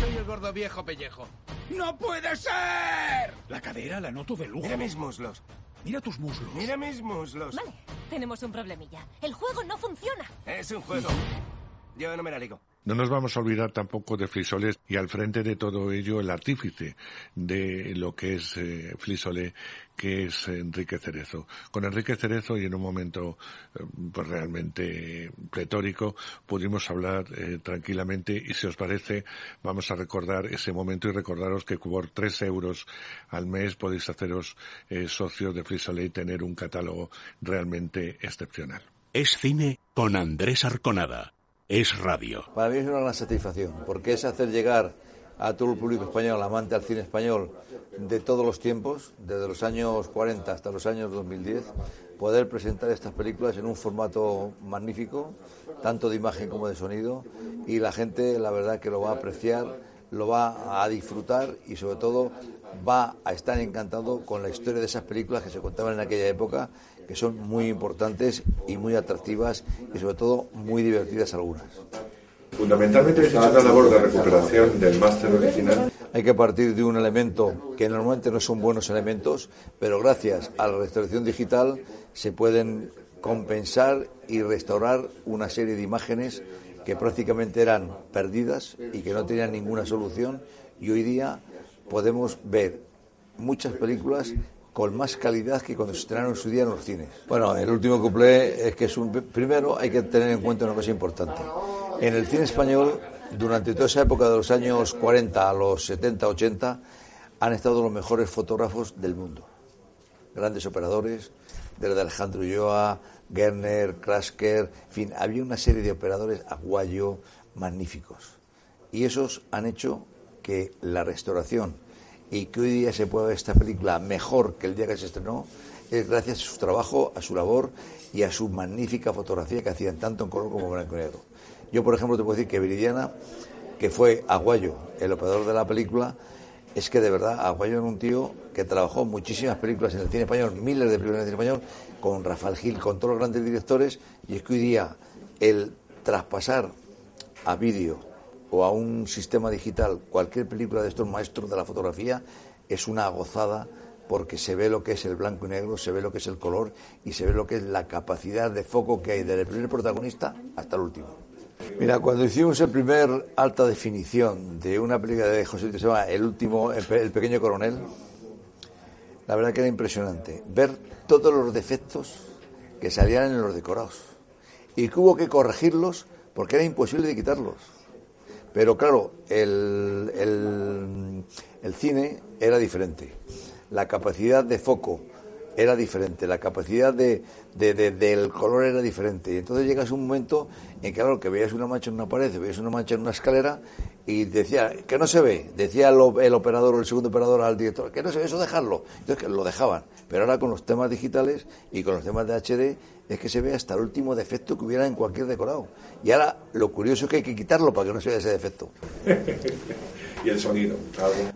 Soy el gordo viejo pellejo. ¡No puede ser! La cadera la noto de lujo.
Mira mis muslos.
Mira tus muslos.
Mira mis muslos.
Vale, tenemos un problemilla. El juego no funciona.
Es un juego. Yo no me la ligo.
No nos vamos a olvidar tampoco de Frisolet y al frente de todo ello el artífice de lo que es eh, que es Enrique Cerezo. Con Enrique Cerezo y en un momento eh, pues realmente pletórico pudimos hablar eh, tranquilamente y si os parece vamos a recordar ese momento y recordaros que por tres euros al mes podéis haceros eh, socios de Frisolet y tener un catálogo realmente excepcional.
Es cine con Andrés Arconada. Es radio.
Para mí es una gran satisfacción, porque es hacer llegar a todo el público español, amante al cine español de todos los tiempos, desde los años 40 hasta los años 2010, poder presentar estas películas en un formato magnífico, tanto de imagen como de sonido, y la gente, la verdad, que lo va a apreciar, lo va a disfrutar y, sobre todo, va a estar encantado con la historia de esas películas que se contaban en aquella época que son muy importantes y muy atractivas y sobre todo muy divertidas algunas.
Fundamentalmente es una labor de recuperación del máster original.
Hay que partir de un elemento que normalmente no son buenos elementos, pero gracias a la restauración digital se pueden compensar y restaurar una serie de imágenes que prácticamente eran perdidas y que no tenían ninguna solución y hoy día podemos ver muchas películas con más calidad que cuando se estrenaron en su día en los cines. Bueno, el último cuplé es que es un... Primero hay que tener en cuenta una cosa importante. En el cine español, durante toda esa época de los años 40 a los 70, 80, han estado los mejores fotógrafos del mundo. Grandes operadores, desde Alejandro Ulloa, Gerner, Krasker, en fin, había una serie de operadores aguayo magníficos. Y esos han hecho que la restauración y que hoy día se pueda ver esta película mejor que el día que se estrenó es gracias a su trabajo, a su labor y a su magnífica fotografía que hacían tanto en color como en blanco y negro. Yo, por ejemplo, te puedo decir que Viridiana, que fue Aguayo, el operador de la película, es que de verdad Aguayo era un tío que trabajó muchísimas películas en el cine español, miles de películas en el cine español, con Rafael Gil, con todos los grandes directores, y es que hoy día el traspasar a vídeo o a un sistema digital cualquier película de estos maestros de la fotografía es una gozada porque se ve lo que es el blanco y negro, se ve lo que es el color y se ve lo que es la capacidad de foco que hay desde el primer protagonista hasta el último. Mira, cuando hicimos el primer alta definición de una película de José que se llama El último, el, el pequeño coronel, la verdad que era impresionante ver todos los defectos que salían en los decorados y que hubo que corregirlos porque era imposible de quitarlos. Pero claro, el, el, cine era diferente. La capacidad de foco era diferente. La capacidad de, de, de, del color era diferente. Y entonces llegas a un momento en que, claro, que veías una mancha en una pared, veías una mancha en una escalera y decía, que no se ve. Decía el, el operador o el segundo operador al director, que no se ve, eso dejarlo. Entonces lo dejaban. Pero ahora con los temas digitales y con los temas de HD es que se ve hasta el último defecto que hubiera en cualquier decorado. Y ahora lo curioso es que hay que quitarlo para que no se vea ese defecto.
y el sonido.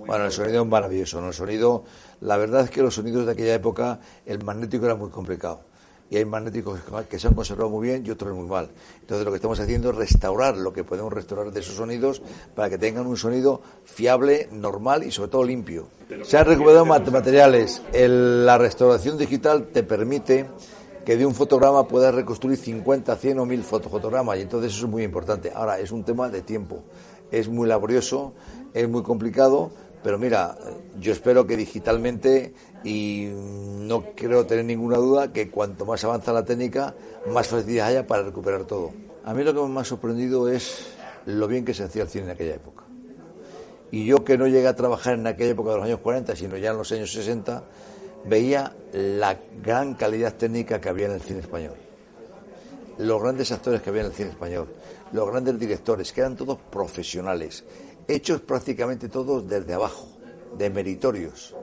Bueno, el sonido es maravilloso. ¿no? El sonido, la verdad es que los sonidos de aquella época, el magnético era muy complicado. Y hay magnéticos que se han conservado muy bien y otros muy mal. Entonces lo que estamos haciendo es restaurar lo que podemos restaurar de esos sonidos para que tengan un sonido fiable, normal y sobre todo limpio. Se han recuperado materiales. El, la restauración digital te permite que de un fotograma puedas reconstruir 50, 100 o 1000 fotogramas y entonces eso es muy importante. Ahora, es un tema de tiempo. Es muy laborioso, es muy complicado, pero mira, yo espero que digitalmente, y no quiero tener ninguna duda, que cuanto más avanza la técnica, más facilidad haya para recuperar todo. A mí lo que me ha sorprendido es lo bien que se hacía el cine en aquella época. Y yo que no llegué a trabajar en aquella época de los años 40, sino ya en los años 60, veía la gran calidad técnica que había en el cine español. Los grandes actores que había en el cine español, los grandes directores, que eran todos profesionales, hechos prácticamente todos desde abajo, de meritorios.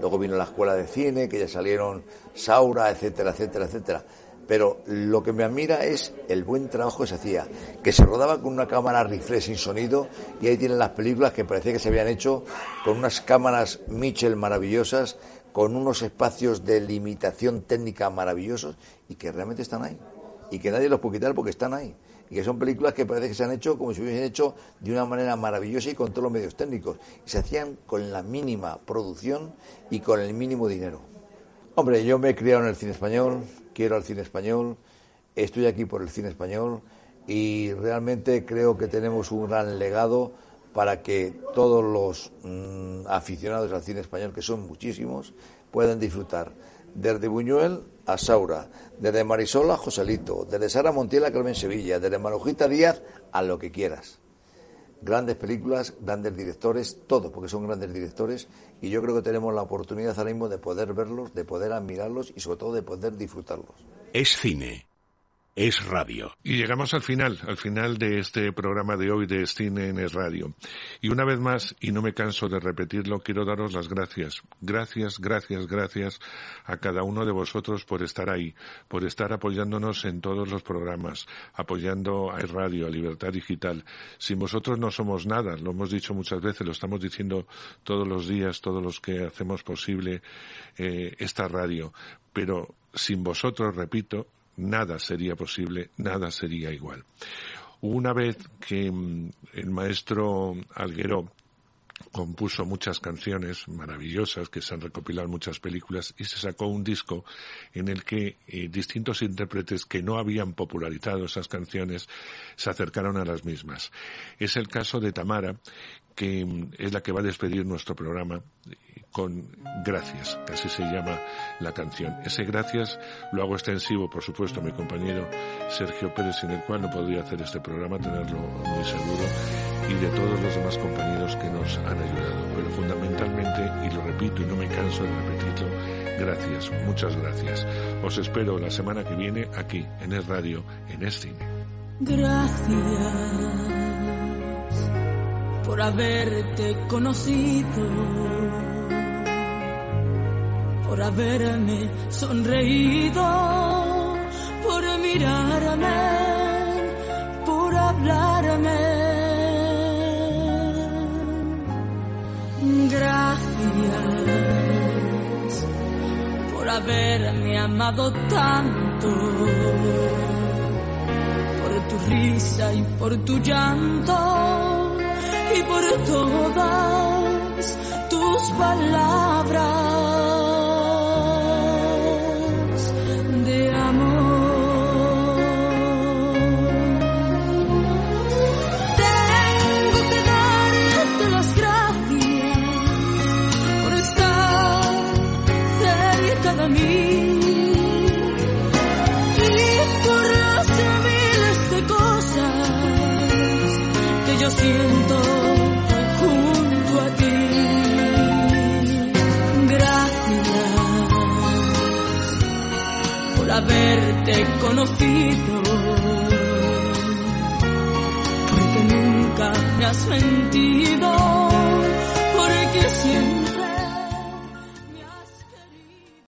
Luego vino la escuela de cine, que ya salieron Saura, etcétera, etcétera, etcétera. pero lo que me admira es el buen trabajo que se hacía, que se rodaba con una cámara rifle sin sonido y ahí tienen las películas que parecía que se habían hecho con unas cámaras Mitchell maravillosas, con unos espacios de limitación técnica maravillosos y que realmente están ahí y que nadie los puede quitar porque están ahí y que son películas que parece que se han hecho como si hubiesen hecho de una manera maravillosa y con todos los medios técnicos y se hacían con la mínima producción y con el mínimo dinero. Hombre, yo me he criado en el cine español, quiero al cine español, estoy aquí por el cine español y realmente creo que tenemos un gran legado para que todos los mm, aficionados al cine español, que son muchísimos, puedan disfrutar desde Buñuel a Saura, desde Marisol a Joselito, desde Sara Montiel a Carmen Sevilla, desde Marujita Díaz a lo que quieras. Grandes películas, grandes directores, todos, porque son grandes directores, y yo creo que tenemos la oportunidad ahora mismo de poder verlos, de poder admirarlos y sobre todo de poder disfrutarlos.
Es cine es radio.
Y llegamos al final, al final de este programa de hoy de Cine en Es Radio. Y una vez más, y no me canso de repetirlo, quiero daros las gracias. Gracias, gracias, gracias a cada uno de vosotros por estar ahí, por estar apoyándonos en todos los programas, apoyando a Es Radio, a Libertad Digital. Sin vosotros no somos nada, lo hemos dicho muchas veces, lo estamos diciendo todos los días, todos los que hacemos posible eh, esta radio. Pero sin vosotros, repito, nada sería posible, nada sería igual. Una vez que mm, el maestro Alguero compuso muchas canciones maravillosas que se han recopilado en muchas películas y se sacó un disco en el que eh, distintos intérpretes que no habían popularizado esas canciones se acercaron a las mismas. Es el caso de Tamara, que mm, es la que va a despedir nuestro programa con Gracias, que así se llama la canción. Ese Gracias lo hago extensivo, por supuesto, a mi compañero Sergio Pérez, sin el cual no podría hacer este programa, tenerlo muy seguro, y de todos los demás compañeros que nos han ayudado. Pero fundamentalmente, y lo repito y no me canso de repetirlo, gracias, muchas gracias. Os espero la semana que viene aquí, en el radio, en este
Gracias por haberte conocido por haberme sonreído, por mirarme, por hablarme. Gracias por haberme amado tanto, por tu risa y por tu llanto y por todas tus palabras. Haberte conocido, porque nunca me has mentido.